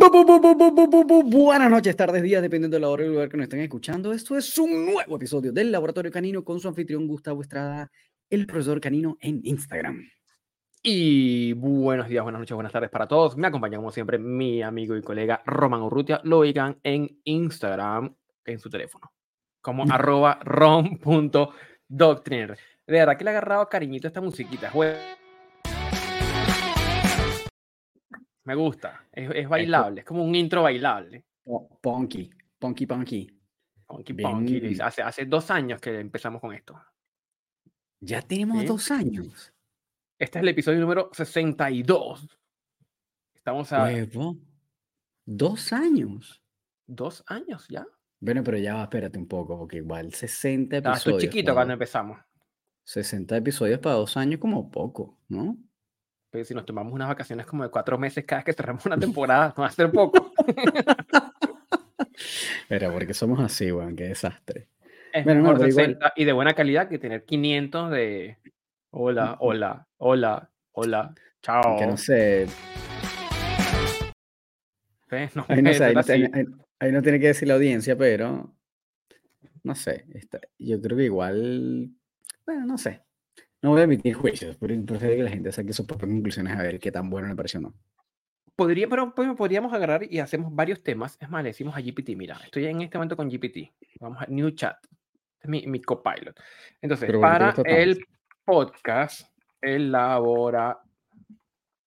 Buenas noches, tardes, días, dependiendo de la hora y el lugar que nos estén escuchando. Esto es un nuevo episodio del Laboratorio Canino con su anfitrión Gustavo Estrada, el profesor canino en Instagram. Y buenos días, buenas noches, buenas tardes para todos. Me acompaña como siempre mi amigo y colega Roman Urrutia. Lo oigan en Instagram, en su teléfono, como arroba rom.doctriner. De verdad que le ha agarrado cariñito a esta musiquita. Me gusta, es, bailable, es como un intro bailable. Punky, punky, punky. Punky, punky. Hace, hace dos años que empezamos con esto. Ya tenemos dos años. Este es el episodio número 62. Estamos a. Dos años. Dos años ya. Bueno, pero ya espérate un poco, porque igual 60 episodios. Estaba chiquito cuando empezamos. 60 episodios para dos años, como poco, ¿no? Pero si nos tomamos unas vacaciones como de cuatro meses cada vez que cerramos una temporada, no va a ser poco. Pero porque somos así, weón, qué desastre. Es mejor 60 y de buena calidad que tener 500 de hola, hola, hola, hola, chao. Que no sé. No, ahí, no sé ahí, no tiene que decir la audiencia, pero no sé. yo creo que igual, bueno, no sé. No voy a emitir juicios, pero prefiero que la gente saque sus propias conclusiones a ver qué tan bueno me pareció o no. Podría, pero podríamos agarrar y hacemos varios temas. Es más, le decimos a GPT, mira, estoy en este momento con GPT. Vamos a New Chat. Este es mi, mi copilot. Entonces, para el podcast, el labora,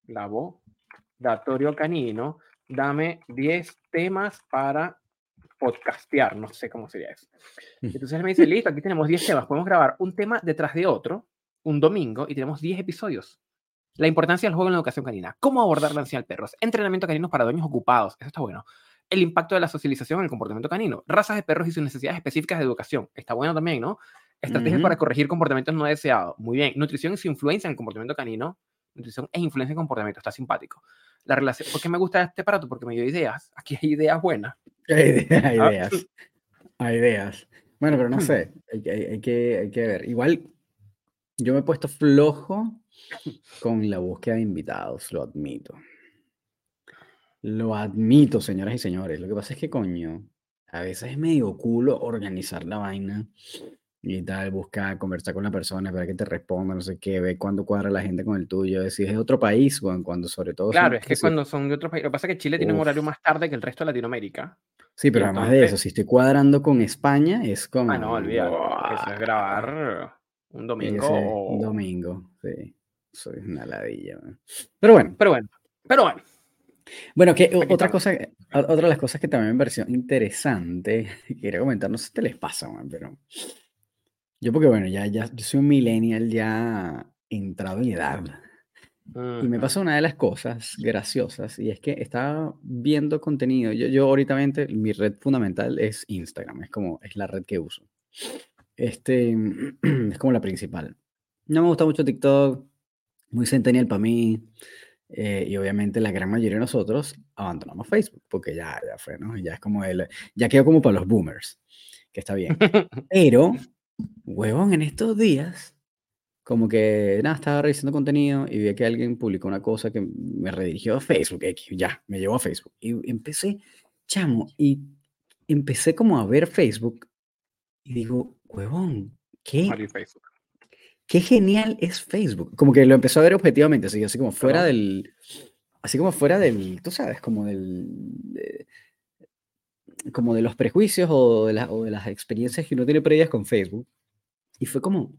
laboratorio canino, dame 10 temas para podcastear, no sé cómo sería eso. Entonces él me dice, listo, aquí tenemos 10 temas, podemos grabar un tema detrás de otro un domingo y tenemos 10 episodios. La importancia del juego en la educación canina. Cómo abordar la ansiedad al perros. Entrenamiento canino para dueños ocupados. Eso está bueno. El impacto de la socialización en el comportamiento canino. Razas de perros y sus necesidades específicas de educación. Está bueno también, ¿no? Estrategias para corregir comportamientos no deseados. Muy bien. Nutrición y su influencia en el comportamiento canino. Nutrición e influencia en comportamiento. Está simpático. La relación. ¿Por qué me gusta este aparato? Porque me dio ideas. Aquí hay ideas buenas. Hay, hay ah. ideas. hay ideas. Bueno, pero no sé. Hay, hay, que, hay que ver. Igual yo me he puesto flojo con la búsqueda de invitados, lo admito. Lo admito, señoras y señores. Lo que pasa es que, coño, a veces es medio culo organizar la vaina y tal, buscar, conversar con la persona, para que te responda, no sé qué, ver cuándo cuadra la gente con el tuyo, si es de otro país, cuando, cuando sobre todo... Claro, es que cuando son de otro país, lo que pasa es que Chile tiene un horario más tarde que el resto de Latinoamérica. Sí, pero además de eso, si estoy cuadrando con España, es como... Ah, no, olvídate, eso es grabar un domingo. Un domingo, sí. Soy una ladilla. Pero bueno. Pero bueno. Pero bueno. Bueno, que otra cosa, otra de las cosas que también me pareció interesante, quería comentar, no sé qué les pasa, man, pero yo porque bueno, ya, ya, yo soy un millennial ya entrado en edad. Y me pasó una de las cosas graciosas y es que estaba viendo contenido. Yo, yo ahorita mi red fundamental es Instagram, es como, es la red que uso. Este es como la principal. No me gusta mucho TikTok, muy centennial para mí. Eh, y obviamente la gran mayoría de nosotros abandonamos Facebook, porque ya, ya fue, ¿no? Ya es como el, ya quedó como para los boomers, que está bien. Pero, huevón, en estos días, como que, nada, estaba revisando contenido y vi que alguien publicó una cosa que me redirigió a Facebook, ya, me llevó a Facebook. Y empecé, chamo, y empecé como a ver Facebook y digo, huevón, ¿qué? Qué genial es Facebook. Como que lo empezó a ver objetivamente, así, así como fuera del. Así como fuera del. Tú sabes, como del. como de los prejuicios o de, o de las experiencias que uno tiene previas con Facebook. Y fue como.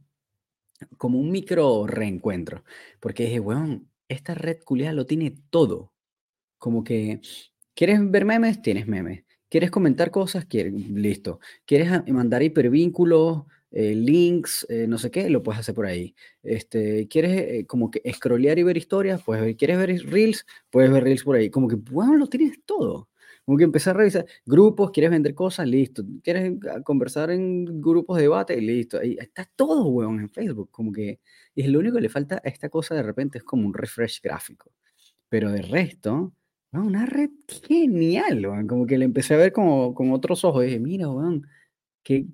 Como un micro reencuentro. Porque dije, weón, esta red culiada lo tiene todo. Como que. ¿Quieres ver memes? Tienes memes. ¿Quieres comentar cosas? Listo. ¿Quieres mandar hipervínculos, eh, links, eh, no sé qué? Lo puedes hacer por ahí. Este, ¿Quieres eh, como que scrollear y ver historias? Pues, ¿quieres ver reels? Puedes ver reels por ahí. Como que, bueno, lo tienes todo. Como que empezar a revisar grupos, quieres vender cosas, listo. Quieres ah, conversar en grupos de debate, listo. Ahí está todo, weón, en Facebook. Como que, y es lo único que le falta a esta cosa de repente es como un refresh gráfico. Pero de resto, una red genial, Como que le empecé a ver como, con otros ojos. Y dije, mira, weón, qué,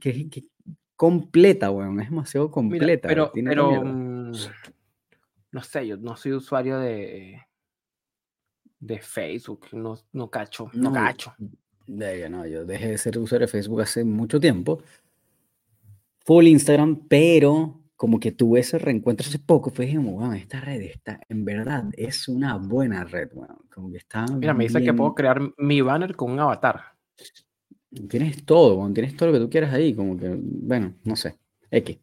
completa, weón. Es demasiado completa. pero, pero mm, no sé, yo no soy usuario de, de Facebook. No, no cacho, no, cacho. De, no, yo dejé de ser usuario de Facebook hace mucho tiempo. Full Instagram, pero como que tuve ese reencuentro hace poco, fue como, wow, esta red está, en verdad, es una buena red, bueno, como que está Mira, me dice que puedo crear mi banner con un avatar. Tienes todo, tienes todo lo que tú quieras ahí, como que, bueno, no sé, X.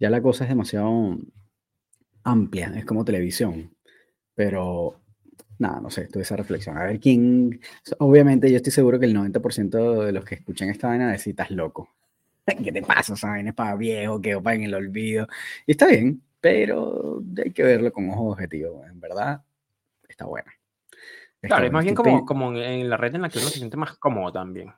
Ya la cosa es demasiado amplia, es como televisión, pero nada, no sé, tuve esa reflexión. A ver quién, obviamente yo estoy seguro que el 90% de los que escuchan esta vaina decir, estás loco. ¿Qué te pasa? Esa vaina es para viejo, que va en el olvido. Y está bien, pero hay que verlo con ojos objetivos, en verdad, está buena. claro, es más bien como, como en la red en la que uno se siente más cómodo también.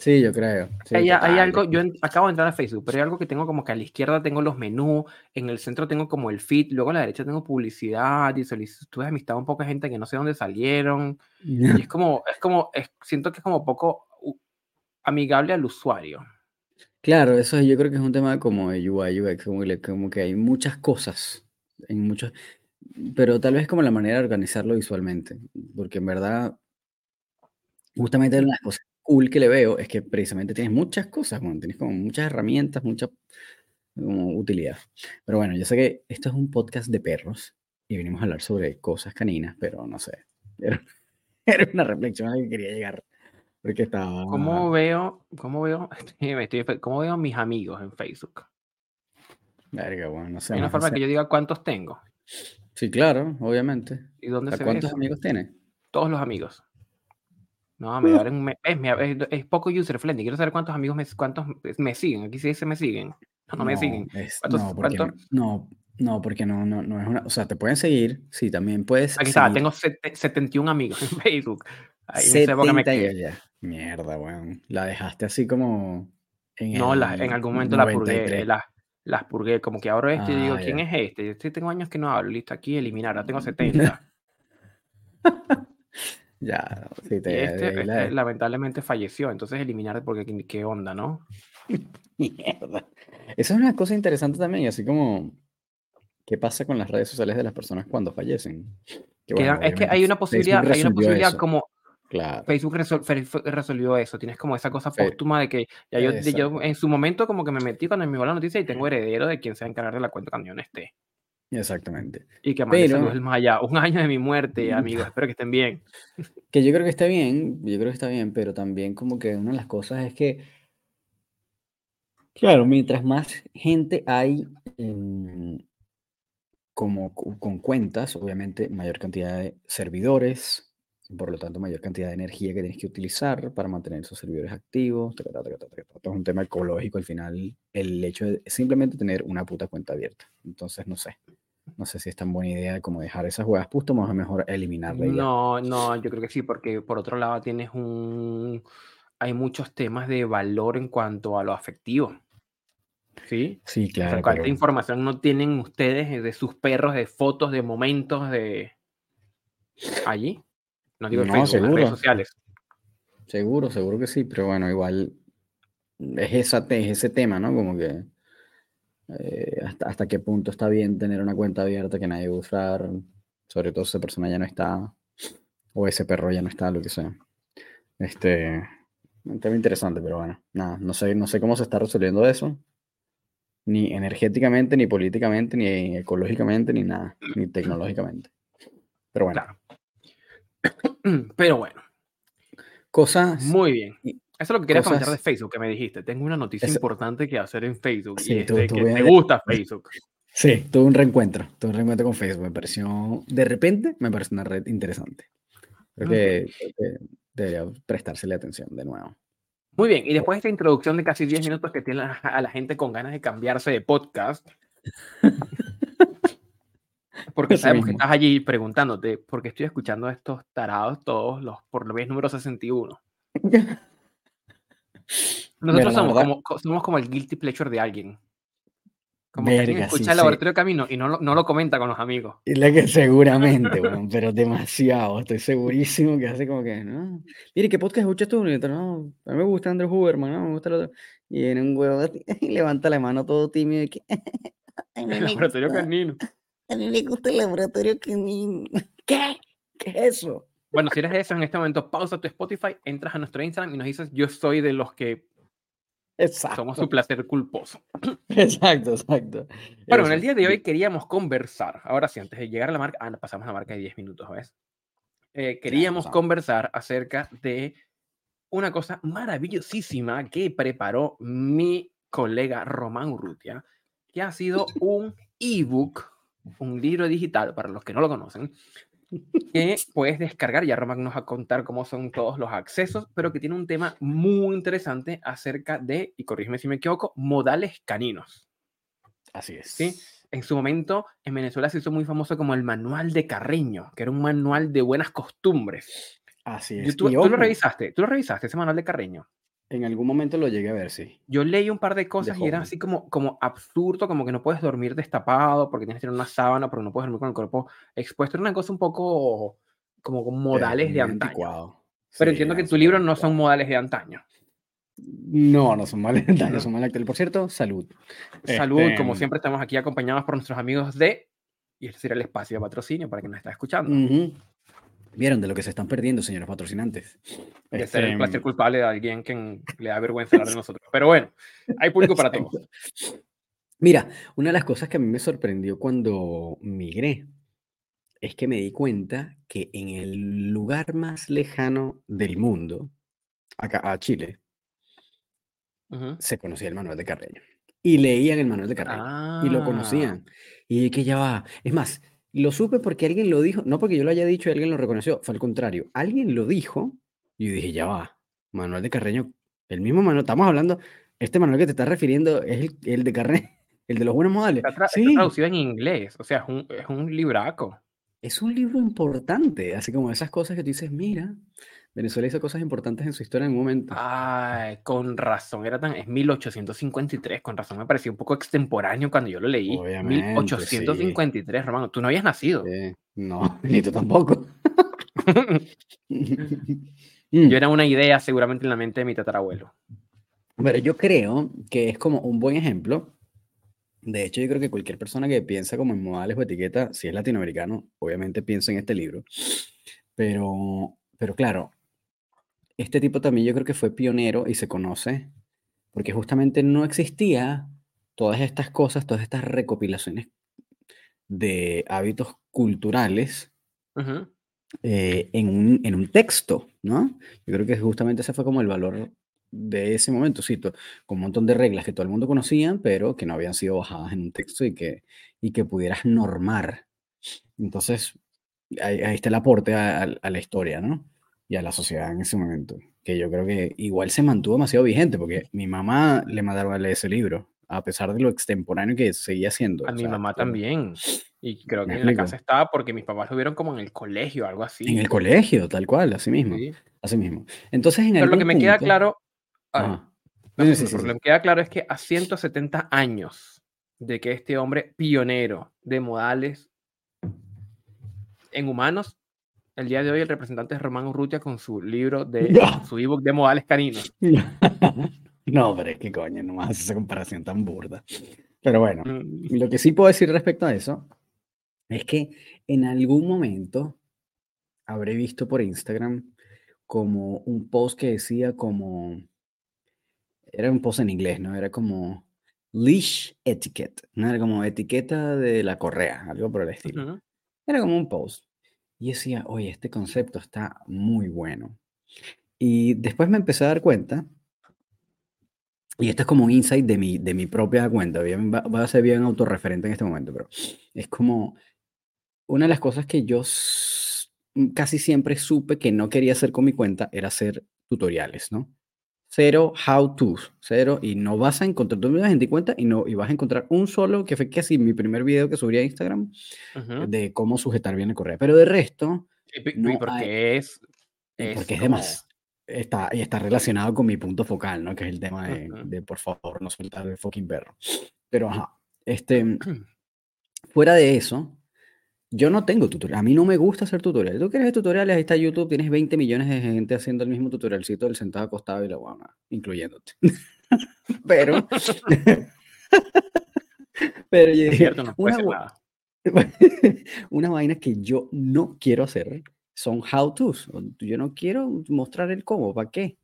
Sí, yo creo. hay, algo, yo acabo de entrar a Facebook, pero hay algo que tengo como que a la izquierda tengo los menús, en el centro tengo como el feed, luego a la derecha tengo publicidad y solicitudes de amistad un poca gente que no sé dónde salieron. Y es como, es como, siento que es como poco amigable al usuario. Claro, eso yo creo que es un tema como de UI, UX, como, como que hay muchas cosas, en muchos, pero tal vez como la manera de organizarlo visualmente, porque en verdad, justamente una de las cosas cool que le veo es que precisamente tienes muchas cosas, tienes como muchas herramientas, mucha utilidad. Pero bueno, yo sé que esto es un podcast de perros y venimos a hablar sobre cosas caninas, pero no sé. Era, una reflexión a la que quería llegar. Porque estaba. ¿Cómo veo, cómo veo, cómo veo mis amigos en Facebook? Verga, bueno, no sé. Hay una forma que yo diga cuántos tengo. Sí, claro, obviamente. ¿Y dónde se ¿Cuántos amigos tienes? Todos los amigos. No, me uh. es, es, poco user friendly. Quiero saber cuántos amigos me, cuántos me siguen. Aquí sí se me siguen. No, me siguen. no, porque, no, no, porque no, no, no es una. O sea, te pueden seguir. Sí, también puedes. Aquí está, tengo 71 amigos en Facebook. Ahí 70, me ya, Mierda, weón. La dejaste así como. En no, la, en algún momento la purgué. La, las purgué. Como que ahora este digo, ¿quién es este? Yo este tengo años que no hablo. Listo, aquí eliminar. Ahora tengo 70. Ya, sí, te, este, este lamentablemente falleció, entonces eliminar porque qué onda, ¿no? Mierda. Esa es una cosa interesante también, así como qué pasa con las redes sociales de las personas cuando fallecen. es que hay una posibilidad, hay una posibilidad como Facebook resolvió eso. Tienes como esa cosa póstuma de que ya yo, yo, en su momento como que me metí cuando me llegó la noticia y tengo heredero de quien se va a encargar de la cuenta cuando yo no esté. Exactamente. Y que Pero, más allá. Un año de mi muerte, amigos. Espero que estén bien. Que yo creo que está bien, yo creo que está bien, pero también como que una de las cosas es que, claro, mientras más gente hay como con cuentas, obviamente mayor cantidad de servidores, por lo tanto mayor cantidad de energía que tienes que utilizar para mantener esos servidores activos. Esto es un tema ecológico al final, el hecho de simplemente tener una puta cuenta abierta. Entonces, no sé. No sé si es tan buena idea como dejar esas huevas póstumas o mejor eliminarla. No, no, yo creo que sí, porque por otro lado tienes un... Hay muchos temas de valor en cuanto a lo afectivo. ¿Sí? Sí, claro. ¿Cuánta información no tienen ustedes de sus perros, de fotos, de momentos de allí? No digo en Facebook, en redes sociales. Seguro, seguro que sí, pero bueno, igual es, esa, es ese tema, ¿no? Como que eh, hasta, hasta qué punto está bien tener una cuenta abierta que nadie va a usar, sobre todo si esa persona ya no está, o ese perro ya no está, lo que sea. Este, un tema interesante, pero bueno, nada, no sé, no sé cómo se está resolviendo eso, ni energéticamente, ni políticamente, ni ecológicamente, ni nada, ni tecnológicamente. Pero bueno. Pero bueno. Cosas. Muy bien. Eso es lo que quería comentar de Facebook que me dijiste. Tengo una noticia importante que hacer en Facebook. y es de que me gusta Facebook. Sí, tuve un reencuentro. Tuve un reencuentro con Facebook. Me pareció, de repente, me pareció una red interesante. Creo que, debería prestársele atención de nuevo. Muy bien, y después de esta introducción de casi 10 minutos que tiene a la gente con ganas de cambiarse de podcast, porque sabemos que estás allí preguntándote, ¿por qué estoy escuchando a estos tarados todos los por lo menos número 61? Nosotros somos como, somos como, el guilty pleasure de alguien. Como que alguien escucha el laboratorio de camino y no lo, no lo comenta con los amigos. Y la que seguramente, pero demasiado. Estoy segurísimo que hace como que, ¿no? Mire, ¿qué podcast escuchas tú? No, a mí me gusta Andrew Huberman, ¿no? Me gusta el otro. Y viene un huevo y levanta la mano todo tímido y que... el laboratorio canino. A mí me gusta el laboratorio canino. ¿Qué? ¿Qué es eso? Bueno, si eres de eso, en este momento pausa tu Spotify, entras a nuestro Instagram y nos dices, yo soy de los que exacto. somos su placer culposo. Exacto, exacto. Bueno, en el día de hoy queríamos conversar, ahora sí, antes de llegar a la marca, ah, pasamos a la marca de 10 minutos, ¿ves? Eh, queríamos conversar acerca de una cosa maravillosísima que preparó mi colega Román Urrutia, que ha sido un ebook, un libro digital, para los que no lo conocen, que puedes descargar. Ya Román nos va a contar cómo son todos los accesos, pero que tiene un tema muy interesante acerca de, y corrígeme si me equivoco, modales caninos. Así es. ¿Sí? En su momento, en Venezuela se hizo muy famoso como el manual de Carreño, que era un manual de buenas costumbres. Así es. ¿Tú, tú lo revisaste? ¿Tú lo revisaste, ese manual de Carreño? En algún momento lo llegué a ver, sí. Yo leí un par de cosas y era así como, como absurdo, como que no puedes dormir destapado porque tienes que tener una sábana, porque no puedes dormir con el cuerpo expuesto. Era una cosa un poco como con modales de antaño. Pero entiendo que tu libro no son modales de antaño. No, no son modales de antaño, son modales actuales. Por cierto, salud. Salud, como este, siempre estamos aquí acompañados por nuestros amigos de, y este sería el espacio de patrocinio para quien nos está escuchando. Vieron de lo que se están perdiendo, señores patrocinantes. De ser el placer este, culpable de alguien que le da vergüenza hablar de nosotros. Pero bueno, hay público para todos. Mira, una de las cosas que a mí me sorprendió cuando migré es que me di cuenta que en el lugar más lejano del mundo, acá a Chile, se conocía el manual de Carreño. Y leían el manual de Carreño. Y lo conocían. Ah. Y que ya va. Es más, lo supe porque alguien lo dijo, no porque yo lo haya dicho y alguien lo reconoció, fue al contrario. Alguien lo dijo y yo dije, ya va, Manuel de Carreño, el mismo Manuel, estamos hablando, este Manuel que te estás refiriendo es el, de Carreño, el de los buenos modales. Está, sí. traducido en inglés, o sea, es un, es un libraco. Es un libro importante, así como esas cosas que tú dices, mira, Venezuela hizo cosas importantes en su historia en un momento. Ay, con razón, era tan, es 1853, con razón me pareció un poco extemporáneo cuando yo lo leí. Obviamente, 1853, Romano, tú no habías nacido. no, ni tú tampoco. yo era una idea seguramente en la mente de mi tatarabuelo. Pero yo creo que es como un buen ejemplo. De hecho, yo creo que cualquier persona que piensa como en modales o etiqueta, si es latinoamericano, obviamente piensa en este libro. Pero, pero claro, este tipo también yo creo que fue pionero y se conoce porque justamente no existía todas estas cosas, todas estas recopilaciones de hábitos culturales eh, en, un, en, un, texto, ¿no? Yo creo que justamente ese fue como el valor de ese momento, cito, con un montón de reglas que todo el mundo conocía, pero que no habían sido bajadas en un texto y que, y que pudieras normar. Entonces, ahí, está el aporte a, a la historia, ¿no? Y a la sociedad en ese momento, que yo creo que igual se mantuvo demasiado vigente, porque mi mamá le mandaron a leer ese libro, a pesar de lo extemporáneo que seguía siendo. A mi mamá también. Y creo que en la casa estaba porque mis papás lo vieron como en el colegio, algo así. En el colegio, tal cual, así mismo. Así mismo. Entonces, en Pero lo que me queda claro. lo que me queda claro es que a 170 años de que este hombre pionero de modales en humanos el día de hoy el representante es Román Urrutia con su libro de su ebook de modales caninos. no, pero es que coño, no más esa comparación tan burda. Pero bueno, mm. lo que sí puedo decir respecto a eso es que en algún momento habré visto por Instagram como un post que decía como era un post en inglés, ¿no? Era como leash etiquette, ¿no? Era como etiqueta de la correa, algo por el estilo. Era como un post. Y decía, oye, este concepto está muy bueno. Y después me empecé a dar cuenta, y esto es como un insight de mi, de mi propia cuenta, bien, va, a ser bien autorreferente en este momento, pero es como una de las cosas que yo casi siempre supe que no quería hacer con mi cuenta era hacer tutoriales, ¿no? Cero how to, cero, y no vas a encontrar, tú me vas a cuenta y, no, y vas a encontrar un solo, que fue casi mi primer video que subí a Instagram, de cómo sujetar bien el correo. Pero de resto... No porque es, Porque es de más. Está, y está relacionado con mi punto focal, ¿no? Que es el tema de, de por favor, no soltar el fucking perro. Pero, ajá, este, fuera de eso, yo no tengo tutorial. A mí no me gusta hacer tutoriales. Tú quieres tutoriales, ahí está YouTube, tienes 20 millones de gente haciendo el mismo tutorialcito del sentado acostado y la guana, incluyéndote. pero. pero yo dije, una, una vaina que yo no quiero hacer son how-tos. Yo no quiero mostrar el cómo, ¿para qué?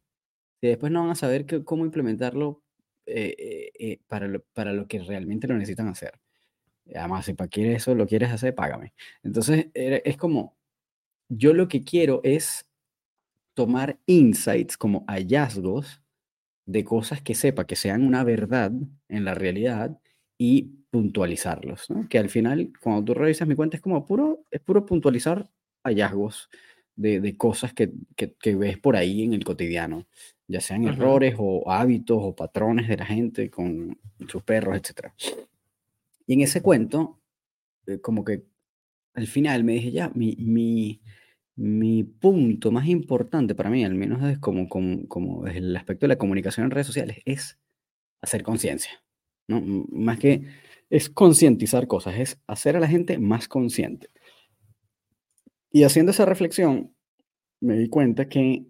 Si después no van a saber cómo implementarlo eh, eh, eh, para, lo, para lo que realmente lo necesitan hacer. Además, si para quieres eso lo quieres hacer, págame. Entonces, es como, yo lo que quiero es tomar insights como hallazgos de cosas que sepa que sean una verdad en la realidad y puntualizarlos, Que al final, cuando tú revisas mi cuenta, es como puro, es puro puntualizar hallazgos de, cosas que, ves por ahí en el cotidiano, ya sean errores o hábitos o patrones de la gente con sus perros, etc. Y en ese cuento, eh, como que al final me dije, ya, mi, mi, mi punto más importante para mí, al menos es como, como, como el aspecto de la comunicación en redes sociales, es hacer conciencia. ¿no? Más que es concientizar cosas, es hacer a la gente más consciente. Y haciendo esa reflexión, me di cuenta que,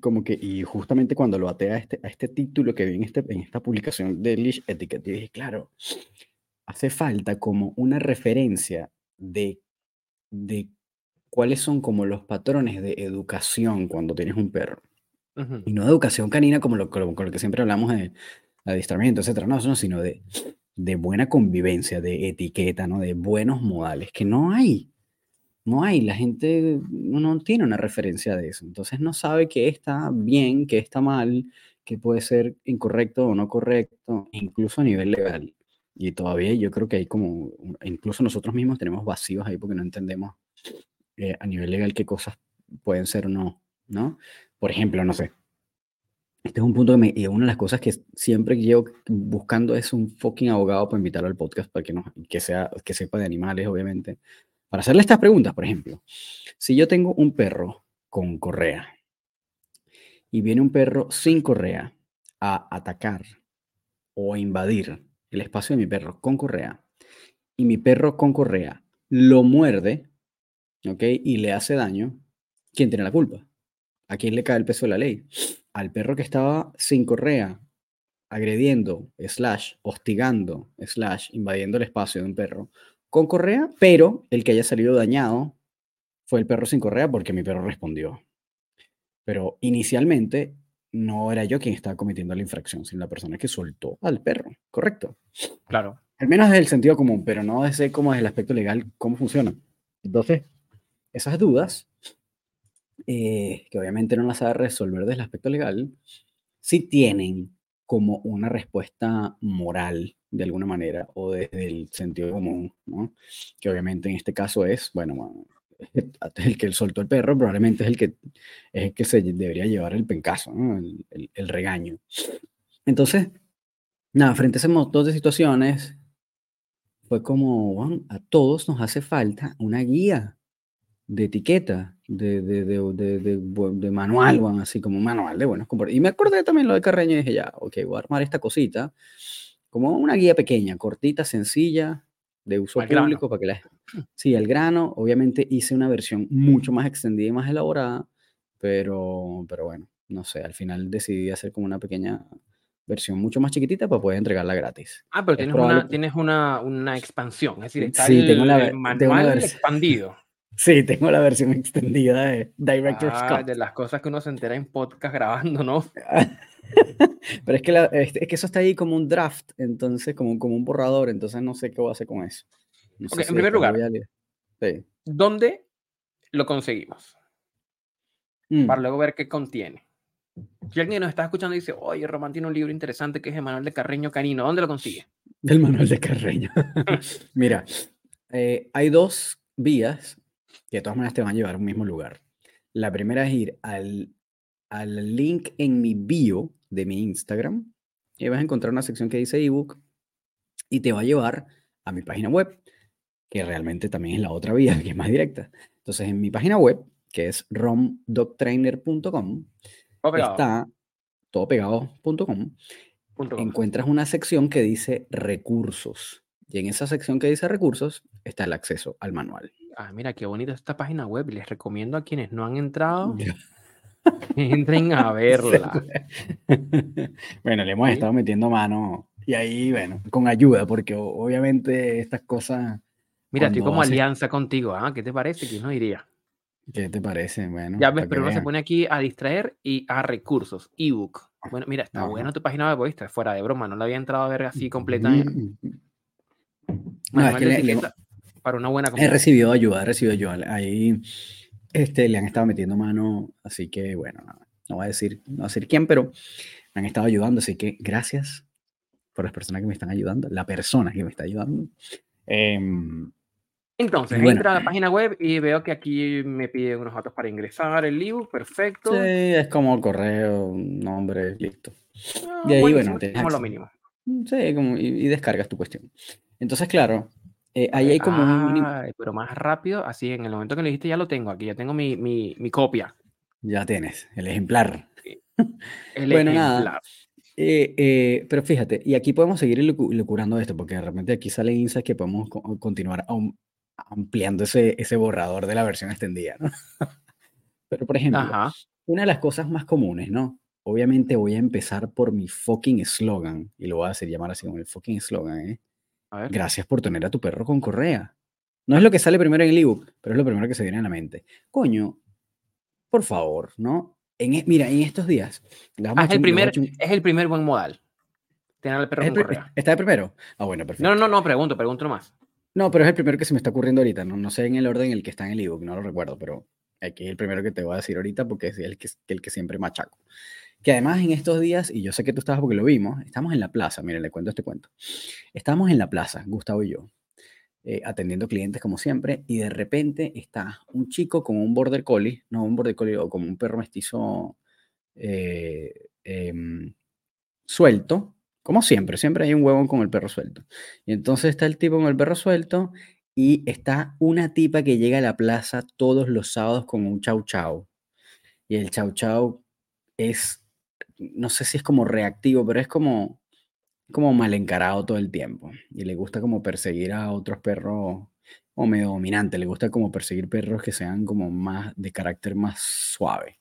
como que, y justamente cuando lo até a este, a este título que vi en, este, en esta publicación de Leash Etiquette, dije, claro, hace falta como una referencia de, de cuáles son como los patrones de educación cuando tienes un perro. Y no de educación canina como lo, con lo que siempre hablamos de adiestramiento, etcétera, no, no, sino de, de buena convivencia, de etiqueta, ¿no? De buenos modales, que no hay. No hay, la gente no, tiene una referencia de eso. Entonces no sabe qué está bien, qué está mal, qué puede ser incorrecto o no correcto, incluso a nivel legal. Y todavía yo creo que hay como, incluso nosotros mismos tenemos vacíos ahí porque no entendemos eh, a nivel legal qué cosas pueden ser o no, ¿no? Por ejemplo, no sé. Este es un punto que me, y una de las cosas que siempre llevo buscando es un fucking abogado para invitarlo al podcast para que, no, que, sea, que sepa de animales, obviamente. Para hacerle estas preguntas, por ejemplo. Si yo tengo un perro con correa y viene un perro sin correa a atacar o a invadir el espacio de mi perro con correa y mi perro con correa lo muerde, ¿ok? Y le hace daño, ¿quién tiene la culpa? ¿A quién le cae el peso de la ley? Al perro que estaba sin correa, agrediendo, slash, hostigando, slash, invadiendo el espacio de un perro con correa, pero el que haya salido dañado fue el perro sin correa porque mi perro respondió. Pero inicialmente no era yo quien estaba cometiendo la infracción, sino la persona que soltó al perro, ¿correcto? Claro. Al menos desde el sentido común, pero no desde cómo es el aspecto legal, cómo funciona. Entonces, esas dudas, eh, que obviamente no las sabe resolver desde el aspecto legal, sí tienen como una respuesta moral de alguna manera o desde el sentido común, ¿no? Que obviamente en este caso es, bueno, el que soltó el perro probablemente es el que, es el que se debería llevar el pencazo, el, regaño. Entonces, nada, frente a ese montón de situaciones, fue como, a todos nos hace falta una guía de etiqueta, de, de, de, de, manual, así como un manual de buenos comportamientos. Y me acordé también lo de Carreño y dije, ya, ok, voy a armar esta cosita, como una guía pequeña, cortita, sencilla, de uso público para que la... Sí, al grano, obviamente hice una versión mucho más extendida y más elaborada, pero, pero bueno, no sé, al final decidí hacer como una pequeña versión mucho más chiquitita para poder entregarla gratis. Ah, pero tienes, una, tienes una, una, expansión, es decir, está sí, el, tengo la, manual expandido. Sí, tengo la versión extendida de Director's ah, De las cosas que uno se entera en podcast grabando, ¿no? Pero es que, es, que eso está ahí como un draft, entonces, como, como un borrador, entonces no sé qué voy a hacer con eso. en primer lugar, ¿dónde lo conseguimos? Mm. Para luego ver qué contiene. Si alguien nos está escuchando y dice, oye, Román tiene un libro interesante que es el Manual de Carreño Canino, ¿dónde lo consigue? El Manual de Carreño. Mira, eh, hay dos vías que de todas maneras te van a llevar a un mismo lugar. La primera es ir al, al link en mi bio de mi Instagram y vas a encontrar una sección que dice ebook y te va a llevar a mi página web, que realmente también es la otra vía, que es más directa. Entonces, en mi página web, que es romdoctrainer.com, está todo pegado.com, encuentras una sección que dice recursos. Y en esa sección que dice recursos está el acceso al manual. Ah, mira, qué bonita esta página web. Les recomiendo a quienes no han entrado entren a verla. bueno, le hemos estado metiendo mano y ahí, bueno, con ayuda, porque obviamente estas cosas. Mira, estoy como alianza contigo, ¿ah? ¿Qué te parece? ¿Quién no iría? ¿Qué te parece? Bueno, Ya ves, pero uno se pone aquí a distraer y a recursos, ebook. Bueno, mira, está Ajá. bueno tu página web, ¿viste? Fuera de broma, no la había entrado a ver así completa. en- Mm. No, es que le- le- para una buena he recibido ayuda, he recibido ayuda. Ahí este, le han estado metiendo mano, así que bueno, nada, no voy a decir, no voy a decir quién, pero me han estado ayudando, así que gracias por las personas que me están ayudando, la persona que me está ayudando. Em, Entonces, bueno. entra a la página web y veo que aquí me pide unos datos para ingresar el ebook, perfecto. sí, es como correo, nombre, listo. Ah, Y ahí, buenísimo, bueno, tienes como lo mínimo. Sí, como, y, y descargas tu cuestión. Entonces, claro, eh, ahí hay como un... Ay, pero más rápido, así en el momento que le dijiste ya lo tengo, aquí ya tengo mi, mi, mi copia. Ya tienes, el ejemplar. El Bueno, nada. ejemplar. Eh, eh, pero fíjate, y aquí podemos seguir locu- locurando esto, porque de repente aquí sale insights que podemos co- continuar am- ampliando ese, ese borrador de la versión extendida, ¿no? Pero, por ejemplo, Ajá. una de las cosas más comunes, ¿no? Obviamente voy a empezar por mi fucking eslogan, y lo voy a hacer llamar así como el fucking eslogan, ¿eh? A ver. Gracias por tener a tu perro con correa. No es lo que sale primero en el ebook, pero es lo primero que se viene a la mente. Coño, por favor, ¿no? En, e- mira, en estos días. Ah, es el primer, es el primer buen modal. Tener al perro ¿es con correa. ¿Está de primero? Ah, bueno, perfecto. No, no, no, pregunto, pregunto nomás. No, pero es el primero que se me está ocurriendo ahorita. No, no sé en el orden en el que está en el ebook, no lo recuerdo, pero aquí es el primero que te voy a decir ahorita porque es el que, el que siempre machaco. Que además en estos días, y yo sé que tú estabas porque lo vimos, estamos en la plaza, miren, le cuento este cuento. Estamos en la plaza, Gustavo y yo, eh, atendiendo clientes como siempre, y de repente está un chico con un border collie, no un border collie, o como un perro mestizo eh, em, suelto, como siempre, siempre hay un huevón con el perro suelto. Y entonces está el tipo con el perro suelto y está una tipa que llega a la plaza todos los sábados con un chau chau. Y el chau chau es, no sé si es como reactivo, pero es como, como mal encarado todo el tiempo. Y le gusta como perseguir a otros perros, o medio dominante, le gusta como perseguir perros que sean como más de carácter más suave.